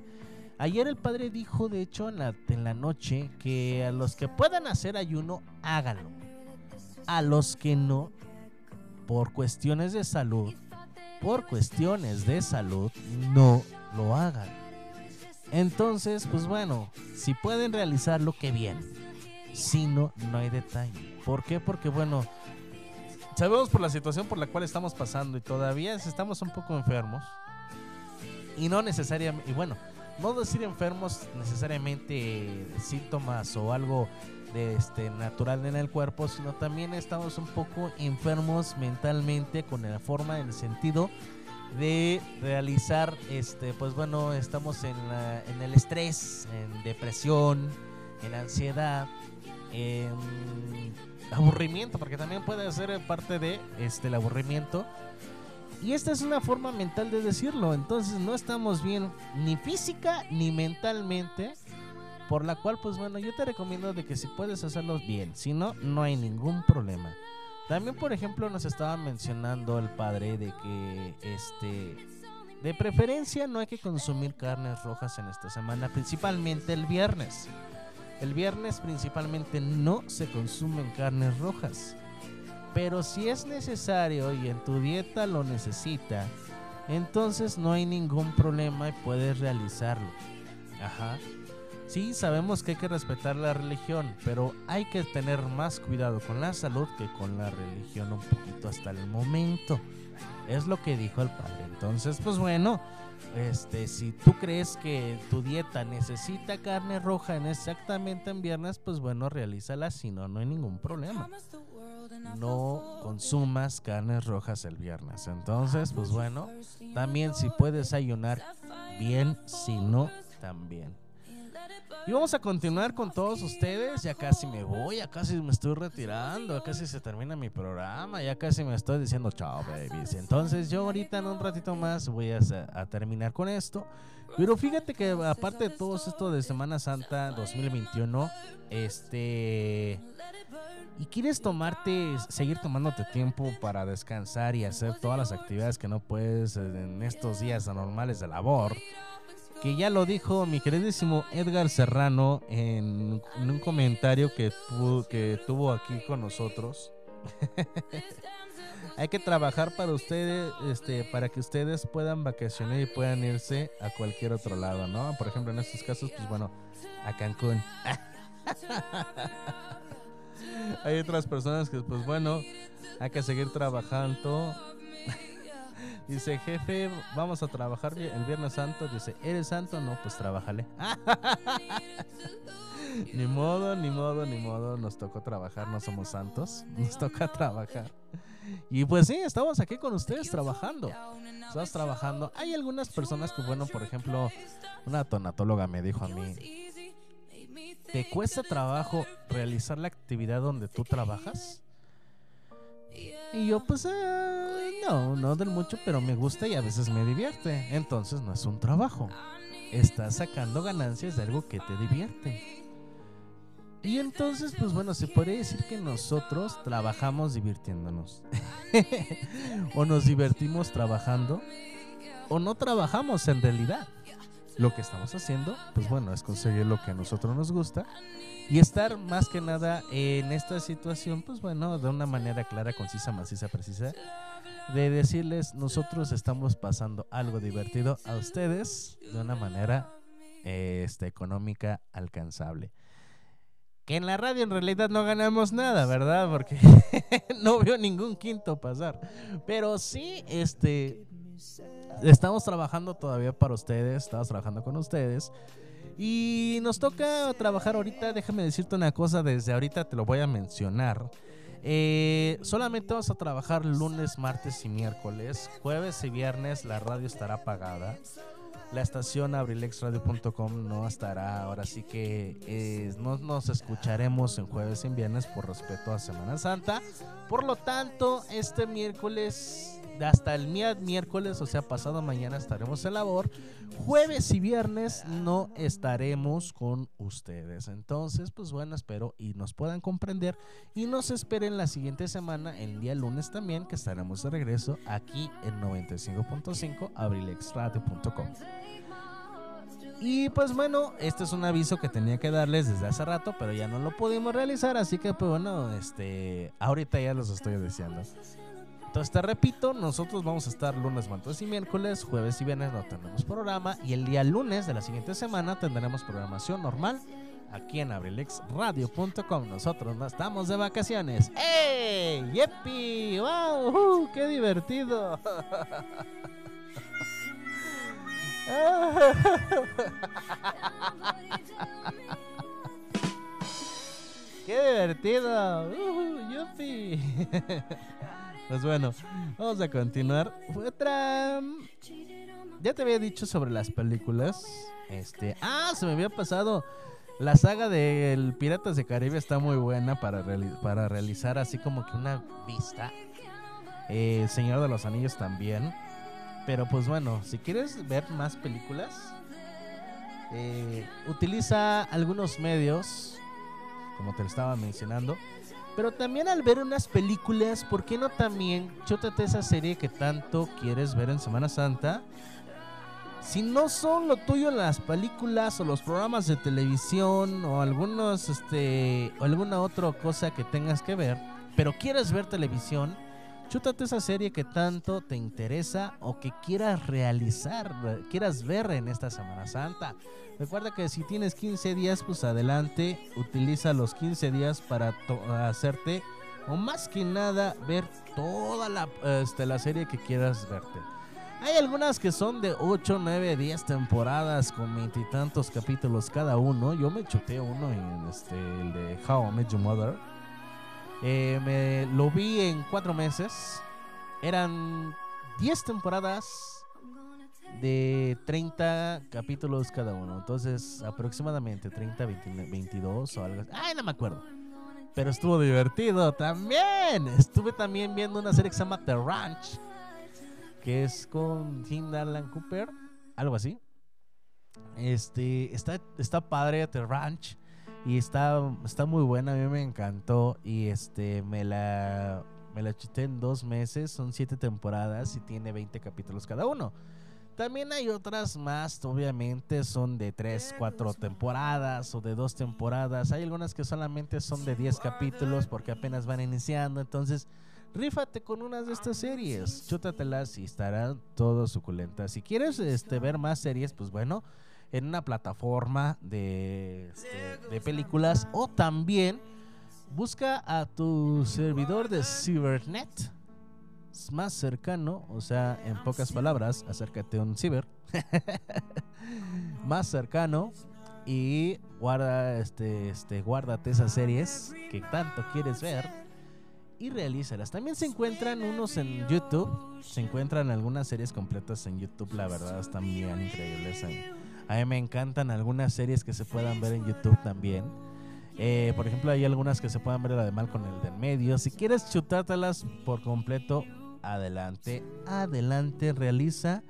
Ayer el padre dijo, de hecho, en la, noche, que a los que puedan hacer ayuno, háganlo. A los que no, por cuestiones de salud, por cuestiones de salud, no lo hagan. Entonces, pues bueno, si pueden realizarlo, que bien. Si no, no hay detalle. ¿Por qué? Porque bueno, sabemos por la situación por la cual estamos pasando y todavía estamos un poco enfermos. Y no necesariamente, y bueno, no decir enfermos necesariamente síntomas o algo de este natural en el cuerpo, sino también estamos un poco enfermos mentalmente con la forma, en el sentido de realizar, este, pues bueno, estamos en, en el estrés, en depresión, en ansiedad, en aburrimiento, porque también puede ser parte de este el aburrimiento y esta es una forma mental de decirlo. Entonces no estamos bien ni física ni mentalmente. Por la cual, pues bueno, yo te recomiendo de que si puedes hacerlos bien. Si no, no hay ningún problema. También, por ejemplo, nos estaba mencionando el padre de que este de preferencia no hay que consumir carnes rojas en esta semana, principalmente el viernes. El viernes principalmente no se consumen carnes rojas. Pero si es necesario y en tu dieta lo necesita, entonces no hay ningún problema y puedes realizarlo. Ajá. Sí, sabemos que hay que respetar la religión, pero hay que tener más cuidado con la salud que con la religión un poquito hasta el momento. Es lo que dijo el padre. Entonces, pues bueno, este, si tú crees que tu dieta necesita carne roja en exactamente en viernes, pues bueno, realízala, si no, no hay ningún problema no consumas carnes rojas el viernes. Entonces, pues bueno, también si puedes ayunar, bien, si no, también. Y vamos a continuar con todos ustedes. Ya casi me voy, ya casi me estoy retirando, ya casi se termina mi programa, ya casi me estoy diciendo chao, babies. Entonces, yo ahorita en un ratito más voy a, a terminar con esto. Pero fíjate que aparte de todo esto de Semana Santa 2021, este y quieres tomarte, seguir tomándote tiempo para descansar y hacer todas las actividades que no puedes en estos días anormales de labor, que ya lo dijo mi queridísimo Edgar Serrano en, un comentario que, que tuvo aquí con nosotros. (laughs) Hay que trabajar para ustedes, este, para que ustedes puedan vacacionar y puedan irse a cualquier otro lado, ¿no? Por ejemplo, en estos casos, pues bueno, a Cancún. (laughs) Hay otras personas que, pues bueno, hay que seguir trabajando. (laughs) Dice, jefe, vamos a trabajar el Viernes Santo. Dice, ¿eres santo? No, pues trabajale. (laughs) ni modo, ni modo, ni modo. Nos tocó trabajar, no somos santos. (laughs) Nos toca trabajar. Y pues sí, estamos aquí con ustedes trabajando. Estamos trabajando. Hay algunas personas que, bueno, por ejemplo, una tonatóloga me dijo a mí, ¿Te cuesta trabajo realizar la actividad donde tú trabajas? Y yo pues eh, no, no del mucho, pero me gusta y a veces me divierte. Entonces no es un trabajo. Estás sacando ganancias de algo que te divierte. Y entonces, pues bueno, se podría decir que nosotros trabajamos divirtiéndonos. (laughs) o nos divertimos trabajando. O no trabajamos en realidad lo que estamos haciendo, pues bueno, es conseguir lo que a nosotros nos gusta y estar más que nada en esta situación, pues bueno, de una manera clara, concisa, maciza, precisa, de decirles, nosotros estamos pasando algo divertido a ustedes de una manera este, económica alcanzable. Que en la radio en realidad no ganamos nada, ¿verdad? Porque (laughs) no veo ningún quinto pasar. Pero sí, este, estamos trabajando todavía para ustedes, estamos trabajando con ustedes. Y nos toca trabajar ahorita, déjame decirte una cosa, desde ahorita te lo voy a mencionar. Eh, solamente vamos a trabajar lunes, martes y miércoles. Jueves y viernes la radio estará apagada. La estación abrilexradio.com no estará. Ahora sí que eh, no nos escucharemos en jueves y en viernes por respeto a Semana Santa. Por lo tanto, este miércoles hasta el miércoles, o sea, pasado mañana estaremos en labor. Jueves y viernes no estaremos con ustedes. Entonces, pues bueno, espero y nos puedan comprender y nos esperen la siguiente semana, el día lunes también, que estaremos de regreso aquí en 95.5 abrilexradio.com. Y pues bueno, este es un aviso que tenía que darles desde hace rato, pero ya no lo pudimos realizar, así que pues bueno, este, ahorita ya los estoy diciendo. Entonces te repito, nosotros vamos a estar lunes, martes y miércoles, jueves y viernes no tendremos programa y el día lunes de la siguiente semana tendremos programación normal aquí en abrilexradio.com. Nosotros no estamos de vacaciones. ¡Ey! ¡Yepi! ¡Wow! ¡Qué divertido! (laughs) ¡Qué divertido! ¡Yupi! (laughs) Pues bueno, vamos a continuar. Otra. Ya te había dicho sobre las películas. Este. Ah, se me había pasado. La saga del Piratas de Caribe está muy buena para, para realizar así como que una vista. Eh, Señor de los Anillos también. Pero pues bueno, si quieres ver más películas, eh, utiliza algunos medios, como te lo estaba mencionando. Pero también al ver unas películas, ¿por qué no también chútate esa serie que tanto quieres ver en Semana Santa? Si no son lo tuyo las películas o los programas de televisión o algunos este o alguna otra cosa que tengas que ver, pero quieres ver televisión, chútate esa serie que tanto te interesa o que quieras realizar, quieras ver en esta Semana Santa. Recuerda que si tienes 15 días, pues adelante, utiliza los 15 días para hacerte, o más que nada, ver toda la, este, la serie que quieras verte. Hay algunas que son de 8, 9, 10 temporadas con veintitantos capítulos cada uno. Yo me chuté uno en este, el de How I Met Your Mother. Eh, me lo vi en 4 meses. Eran 10 temporadas de 30 capítulos cada uno. Entonces, aproximadamente 30, 22 o algo así. Ay, no me acuerdo. Pero estuvo divertido también. Estuve también viendo una serie que se llama The Ranch. Que es con Tim Darlan Cooper. Algo así. Este, está, está padre The Ranch. Y está, está muy buena. A mí me encantó. Y este, me la, me la chuté en dos meses. Son siete temporadas y tiene 20 capítulos cada uno. También hay otras más, obviamente son de 3, 4 temporadas o de 2 temporadas. Hay algunas que solamente son de 10 capítulos porque apenas van iniciando. Entonces, rífate con unas de estas series, chútatelas y estarán todo suculentas. Si quieres este, ver más series, pues bueno, en una plataforma de, este, de películas o también busca a tu servidor de Cybernet más cercano, o sea, en pocas palabras, acércate a un ciber (laughs) más cercano y guarda este este guárdate esas series que tanto quieres ver y realízalas. También se encuentran unos en YouTube, se encuentran algunas series completas en YouTube, la verdad están bien increíbles. A mí me encantan algunas series que se puedan ver en YouTube también. Eh, por ejemplo, hay algunas que se puedan ver la de mal con el del medio. Si quieres chutártelas por completo, adelante, adelante, realiza,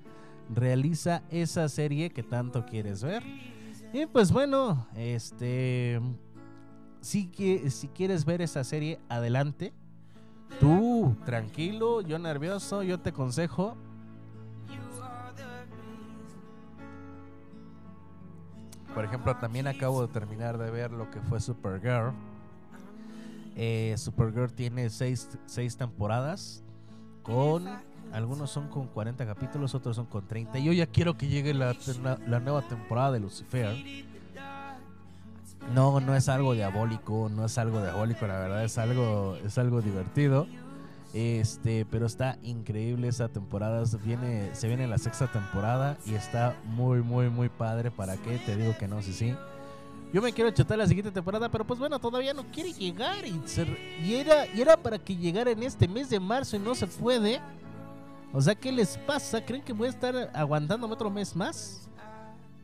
realiza esa serie que tanto quieres ver. Y pues bueno, este, si, si quieres ver esa serie, adelante. Tú, tranquilo, yo nervioso, yo te aconsejo. Por ejemplo, también acabo de terminar de ver lo que fue Supergirl. Eh, Supergirl tiene seis, seis temporadas con algunos son con 40 capítulos, otros son con 30. Y yo ya quiero que llegue la, la- la nueva temporada de Lucifer. No, no es algo diabólico, no es algo diabólico, la verdad es algo, es algo divertido. Este, pero está increíble esa temporada. Se viene, la sexta temporada y está muy, muy, muy padre. ¿Para qué? Te digo que no, sí, sí. Yo me quiero chutar la siguiente temporada, pero pues bueno, todavía no quiere llegar. Y era, y era para que llegara en este mes de marzo y no se puede. O sea, ¿qué les pasa? ¿Creen que voy a estar aguantándome otro mes más?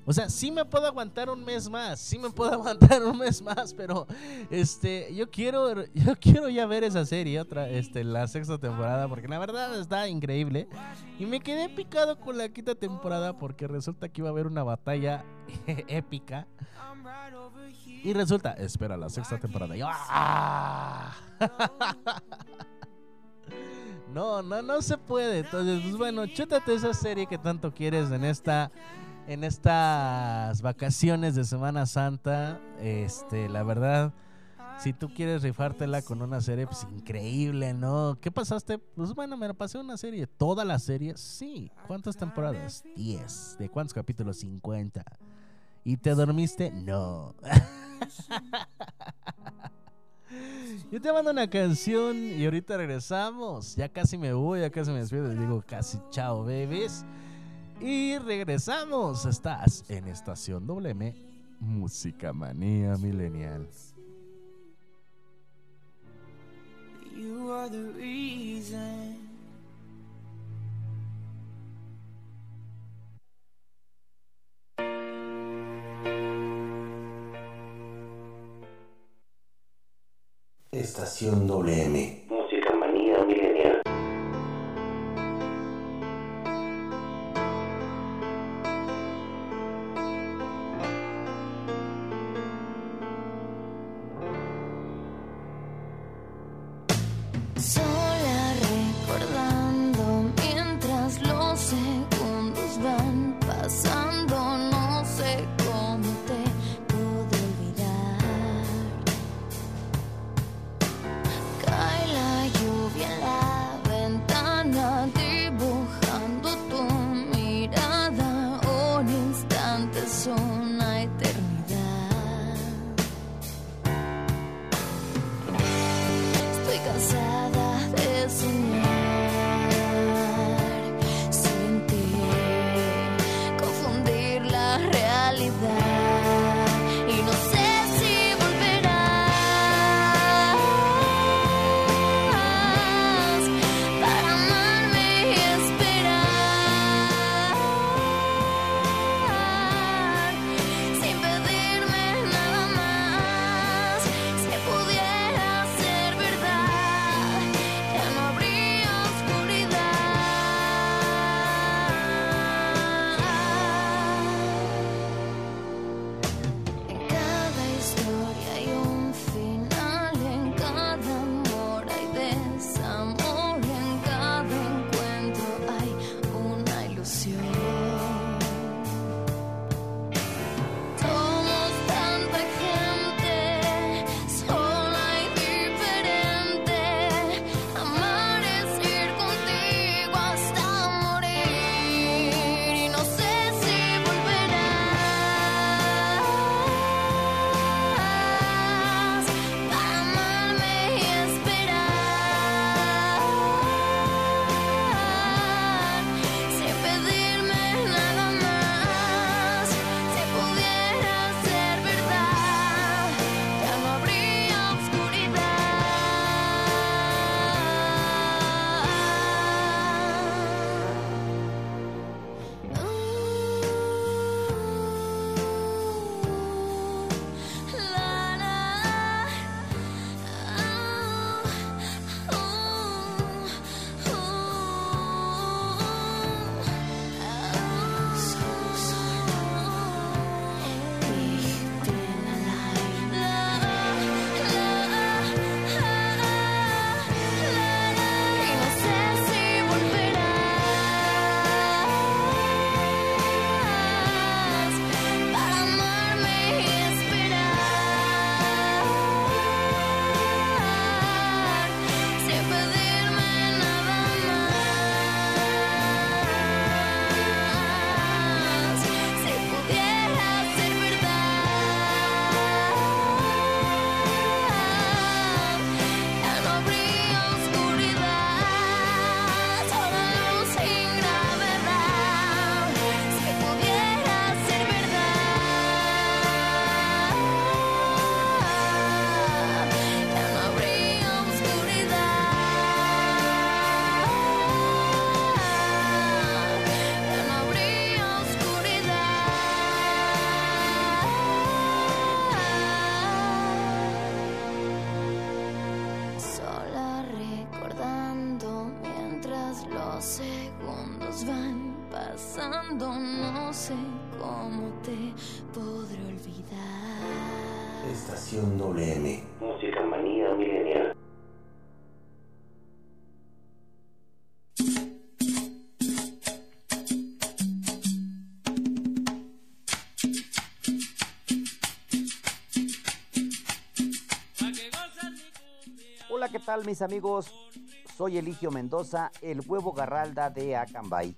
O sea, sí me puedo aguantar un mes más, sí me puedo (laughs) aguantar un mes más, pero este, yo quiero, (laughs) yo quiero ya ver esa serie, otra, este, la sexta temporada, porque la verdad está increíble. Y me quedé picado con la quinta temporada porque resulta que iba a haber una batalla (laughs) épica. Y resulta, espera, la sexta temporada. Y ¡ah! No, no, no se puede. Entonces, pues bueno, chútate esa serie que tanto quieres en esta en estas vacaciones de Semana Santa. Este, la verdad, si tú quieres rifártela con una serie, pues increíble, ¿no? ¿Qué pasaste? Pues bueno, me la pasé una serie. ¿Toda la serie? Sí. ¿Cuántas temporadas? 10. ¿De cuántos capítulos? 50. ¿Y te dormiste? No. (laughs) Yo te mando una canción y ahorita regresamos. Ya casi me voy, ya casi me despido. Les digo casi chao, babies. Y regresamos. Estás en Estación WM, Música Manía Millennial. You are the reason. Estación WM. Estación WM. Música manía milenial. Hola, ¿qué tal mis amigos? Soy Eligio Mendoza, el huevo garralda de Acambay.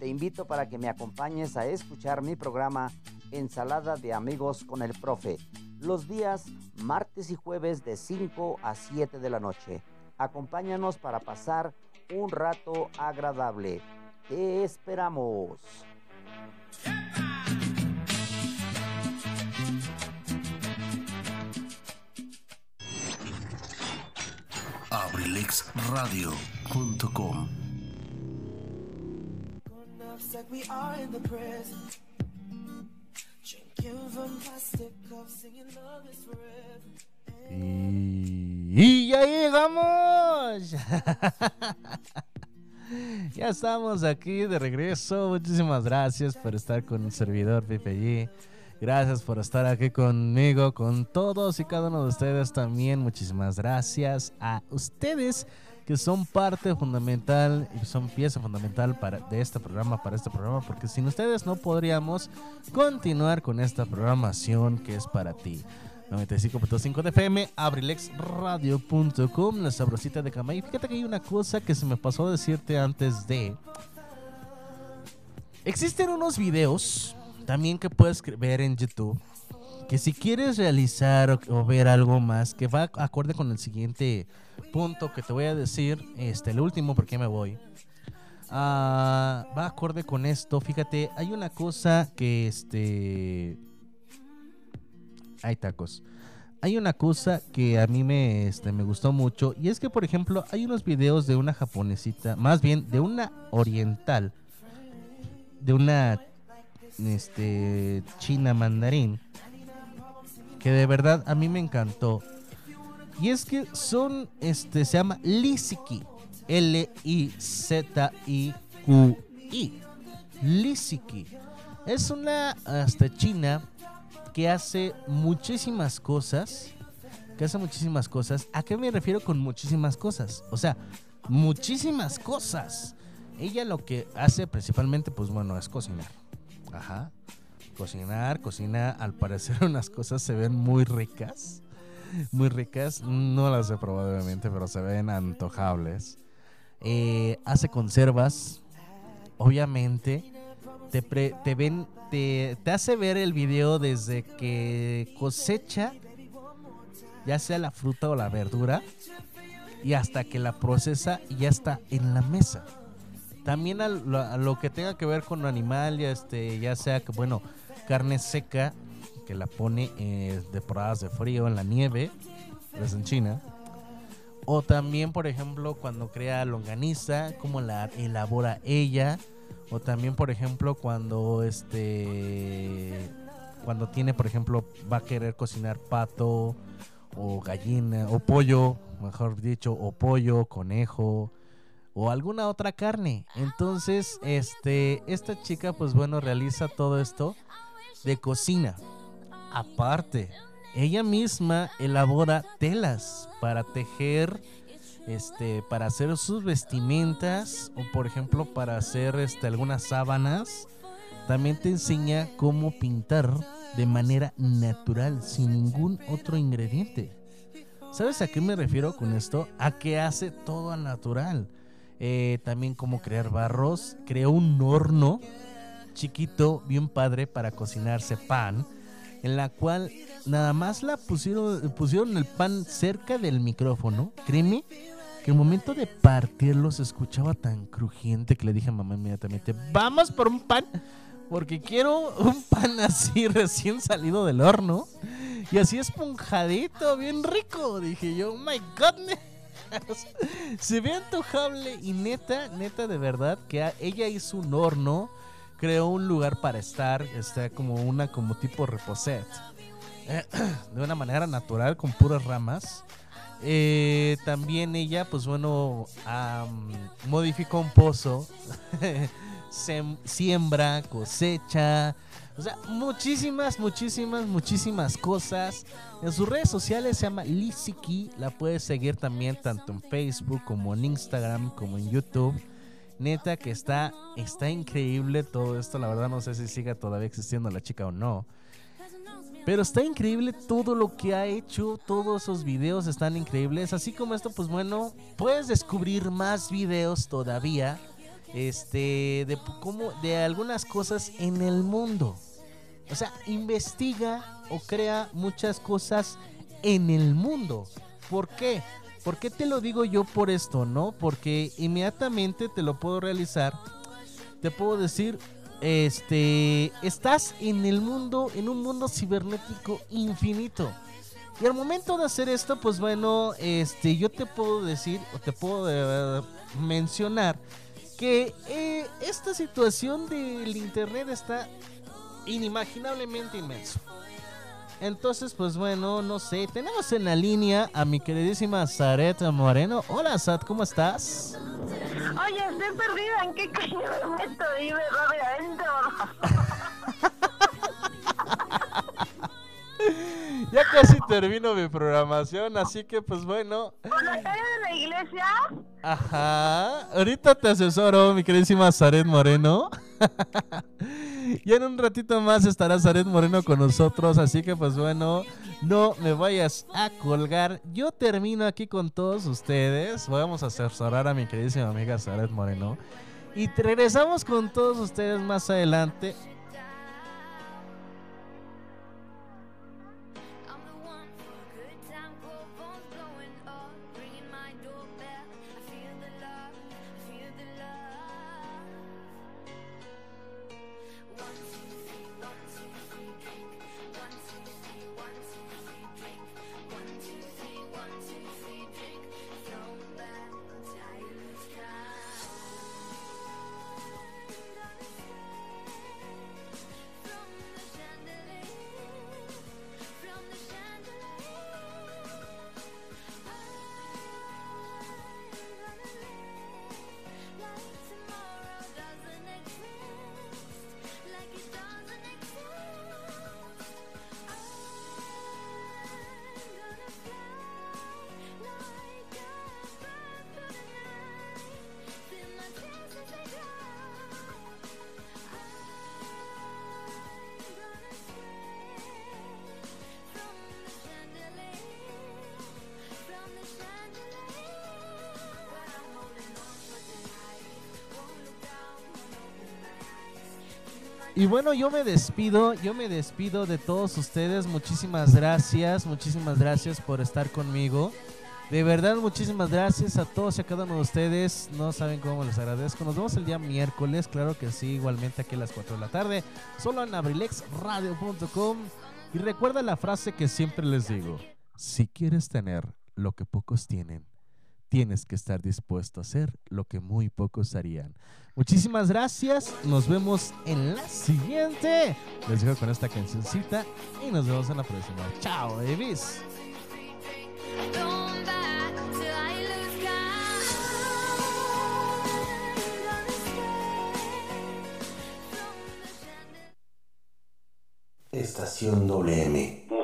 Te invito para que me acompañes a escuchar mi programa Ensalada de Amigos con el Profe, los días martes y jueves de 5 a 7 de la noche. Acompáñanos para pasar un rato agradable. Te esperamos. abrilexradio.com Y, y ya llegamos. (laughs) ya estamos aquí de regreso. Muchísimas gracias por estar con el servidor PPG. Gracias por estar aquí conmigo, con todos y cada uno de ustedes también. Muchísimas gracias a ustedes que son parte fundamental y son pieza fundamental para, de este programa, para este programa, porque sin ustedes no podríamos continuar con esta programación que es para ti. 95.5 de FM, abrilexradio.com, la sabrosita de Camay. Fíjate que hay una cosa que se me pasó a decirte antes de... Existen unos videos también que puedes ver en YouTube que si quieres realizar o, o ver algo más que va acorde con el siguiente punto que te voy a decir, este, el último porque me voy. Ah, va acorde con esto. Fíjate, hay una cosa que este. Hay tacos. Hay una cosa que a mí me, este, me gustó mucho. Y es que, por ejemplo, hay unos videos de una japonesita. Más bien, de una oriental. De una este, china mandarín. Que de verdad a mí me encantó. Y es que son, este, se llama Lisiki. L-I-Z-I-Q-I. Lisiki. Es una hasta china que hace muchísimas cosas. Que hace muchísimas cosas. ¿A qué me refiero con muchísimas cosas? O sea, muchísimas cosas. Ella lo que hace principalmente, pues bueno, es cocinar. Ajá. Cocinar, cocina. Al parecer (laughs) unas cosas se ven muy ricas muy ricas. No las he probado, obviamente, pero se ven antojables. Eh, hace conservas. Obviamente, te, pre- te ven, te, hace ver el video desde que cosecha, ya sea la fruta o la verdura, y hasta que la procesa y ya está en la mesa. También a lo, lo que tenga que ver con animal, ya, este, ya sea que, bueno, carne seca, que la pone de temporadas de frío en la nieve, es en China. O también, por ejemplo, cuando crea longaniza, cómo la elabora ella. O también, por ejemplo, cuando este cuando tiene, por ejemplo, va a querer cocinar pato o gallina o pollo, mejor dicho, o pollo, conejo o alguna otra carne. Entonces, este esta chica pues bueno, realiza todo esto de cocina. Aparte, ella misma elabora telas para tejer, este, para hacer sus vestimentas o por ejemplo para hacer este, algunas sábanas. También te enseña cómo pintar de manera natural, sin ningún otro ingrediente. ¿Sabes a qué me refiero con esto? A que hace todo al natural. Eh, también cómo crear barros. Creó un horno chiquito, bien padre, para cocinarse pan en la cual nada más la pusieron, pusieron el pan cerca del micrófono. Créeme que el momento de partirlo se escuchaba tan crujiente que le dije a mamá inmediatamente, vamos por un pan, porque quiero un pan así recién salido del horno y así esponjadito, bien rico. Dije yo, oh my goodness. (laughs) Se ve antojable y neta, neta de verdad que ella hizo un horno creó un lugar para estar, está como una como tipo reposet, (clears throat) de una manera natural con puras ramas. eh, también ella, pues bueno, am, modificó un pozo, (laughs) siembra, cosecha, o sea, muchísimas, muchísimas, muchísimas cosas. En sus redes sociales se llama Lizzy la puedes seguir también tanto en Facebook como en Instagram, como en YouTube. Neta que está, está increíble todo esto, la verdad no sé si siga todavía existiendo la chica o no. Pero está increíble todo lo que ha hecho, todos esos videos están increíbles. Así como esto, pues bueno, puedes descubrir más videos todavía. Este, de cómo, de algunas cosas en el mundo. O sea, investiga o crea muchas cosas en el mundo. ¿Por qué? ¿Por qué te lo digo yo por esto, no? Porque inmediatamente te lo puedo realizar. Te puedo decir, este, estás en el mundo, en un mundo cibernético infinito. Y al momento de hacer esto, pues bueno, este, yo te puedo decir o te puedo eh, mencionar que eh, esta situación del internet está inimaginablemente inmenso. Entonces, pues bueno, no sé, tenemos en la línea a mi queridísima Zaret Moreno. Hola, Sat, ¿cómo estás? Oye, estoy perdida. ¿En qué calle me meto? Dime rápidamente. (laughs) Ya casi termino mi programación, así que pues bueno. ¿Por la calle de la iglesia? Ajá. Ahorita te asesoro, mi queridísima Zaret Moreno. (laughs) y en un ratito más estará Zaret Moreno con nosotros, así que pues bueno, no me vayas a colgar. Yo termino aquí con todos ustedes. Vamos a asesorar a mi queridísima amiga Zaret Moreno. Y regresamos con todos ustedes más adelante. Bueno, yo me despido, yo me despido de todos ustedes. Muchísimas gracias, muchísimas gracias por estar conmigo. De verdad, muchísimas gracias a todos y a cada uno de ustedes. No saben cómo les agradezco. Nos vemos el día miércoles, claro que sí, igualmente aquí a las 4 de la tarde, solo en abrilexradio.com. Y recuerda la frase que siempre les digo: si quieres tener lo que pocos tienen, tienes que estar dispuesto a hacer lo que muy pocos harían. Muchísimas gracias. Nos vemos en la siguiente. Les dejo con esta cancioncita y nos vemos en la próxima. Chao, babies. Estación WM.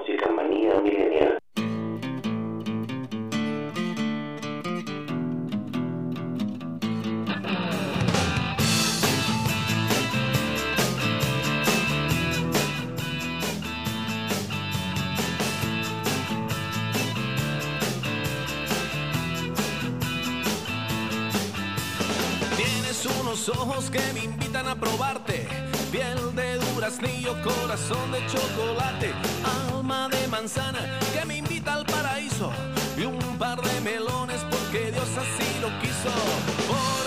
Ojos que me invitan a probarte. Piel de duraznillo, corazón de chocolate, alma de manzana que me invita al paraíso. Y un par de melones porque Dios así lo quiso. ¿Por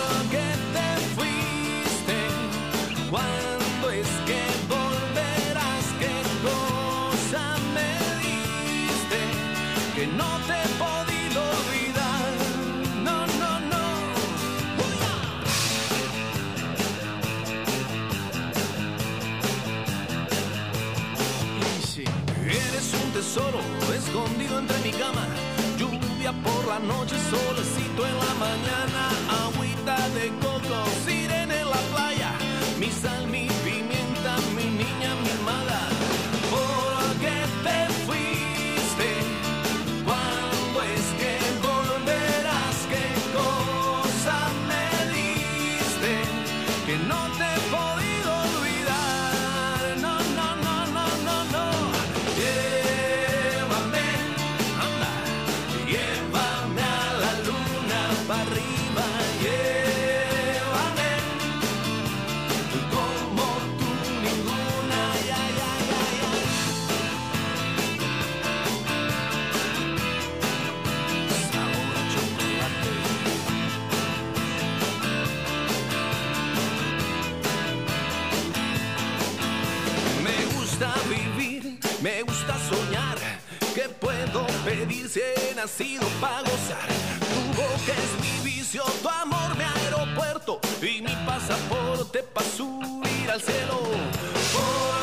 solo, escondido entre mi cama. Lluvia por la noche, solecito en la mañana. Agüita de coco, sirena en la playa. Mi salmita existencia he nacido para gozar. Tu boca es mi vicio, tu amor mi aeropuerto y mi pasaporte para subir al cielo.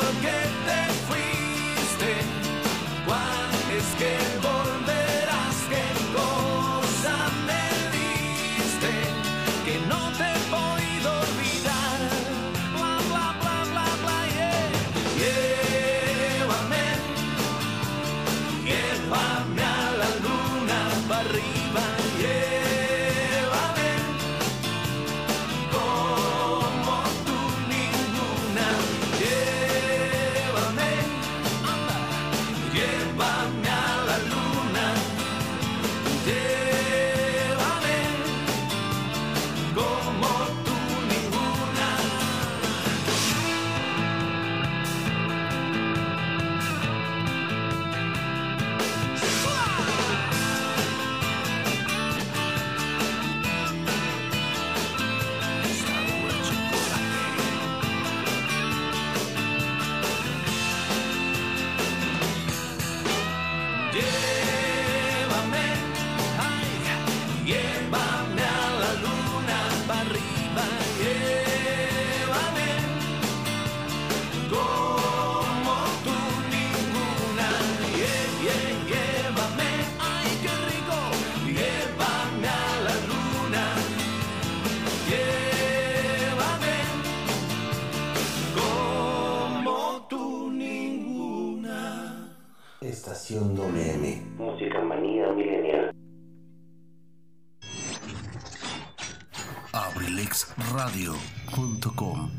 Música manía milenial. Abrilexradio.com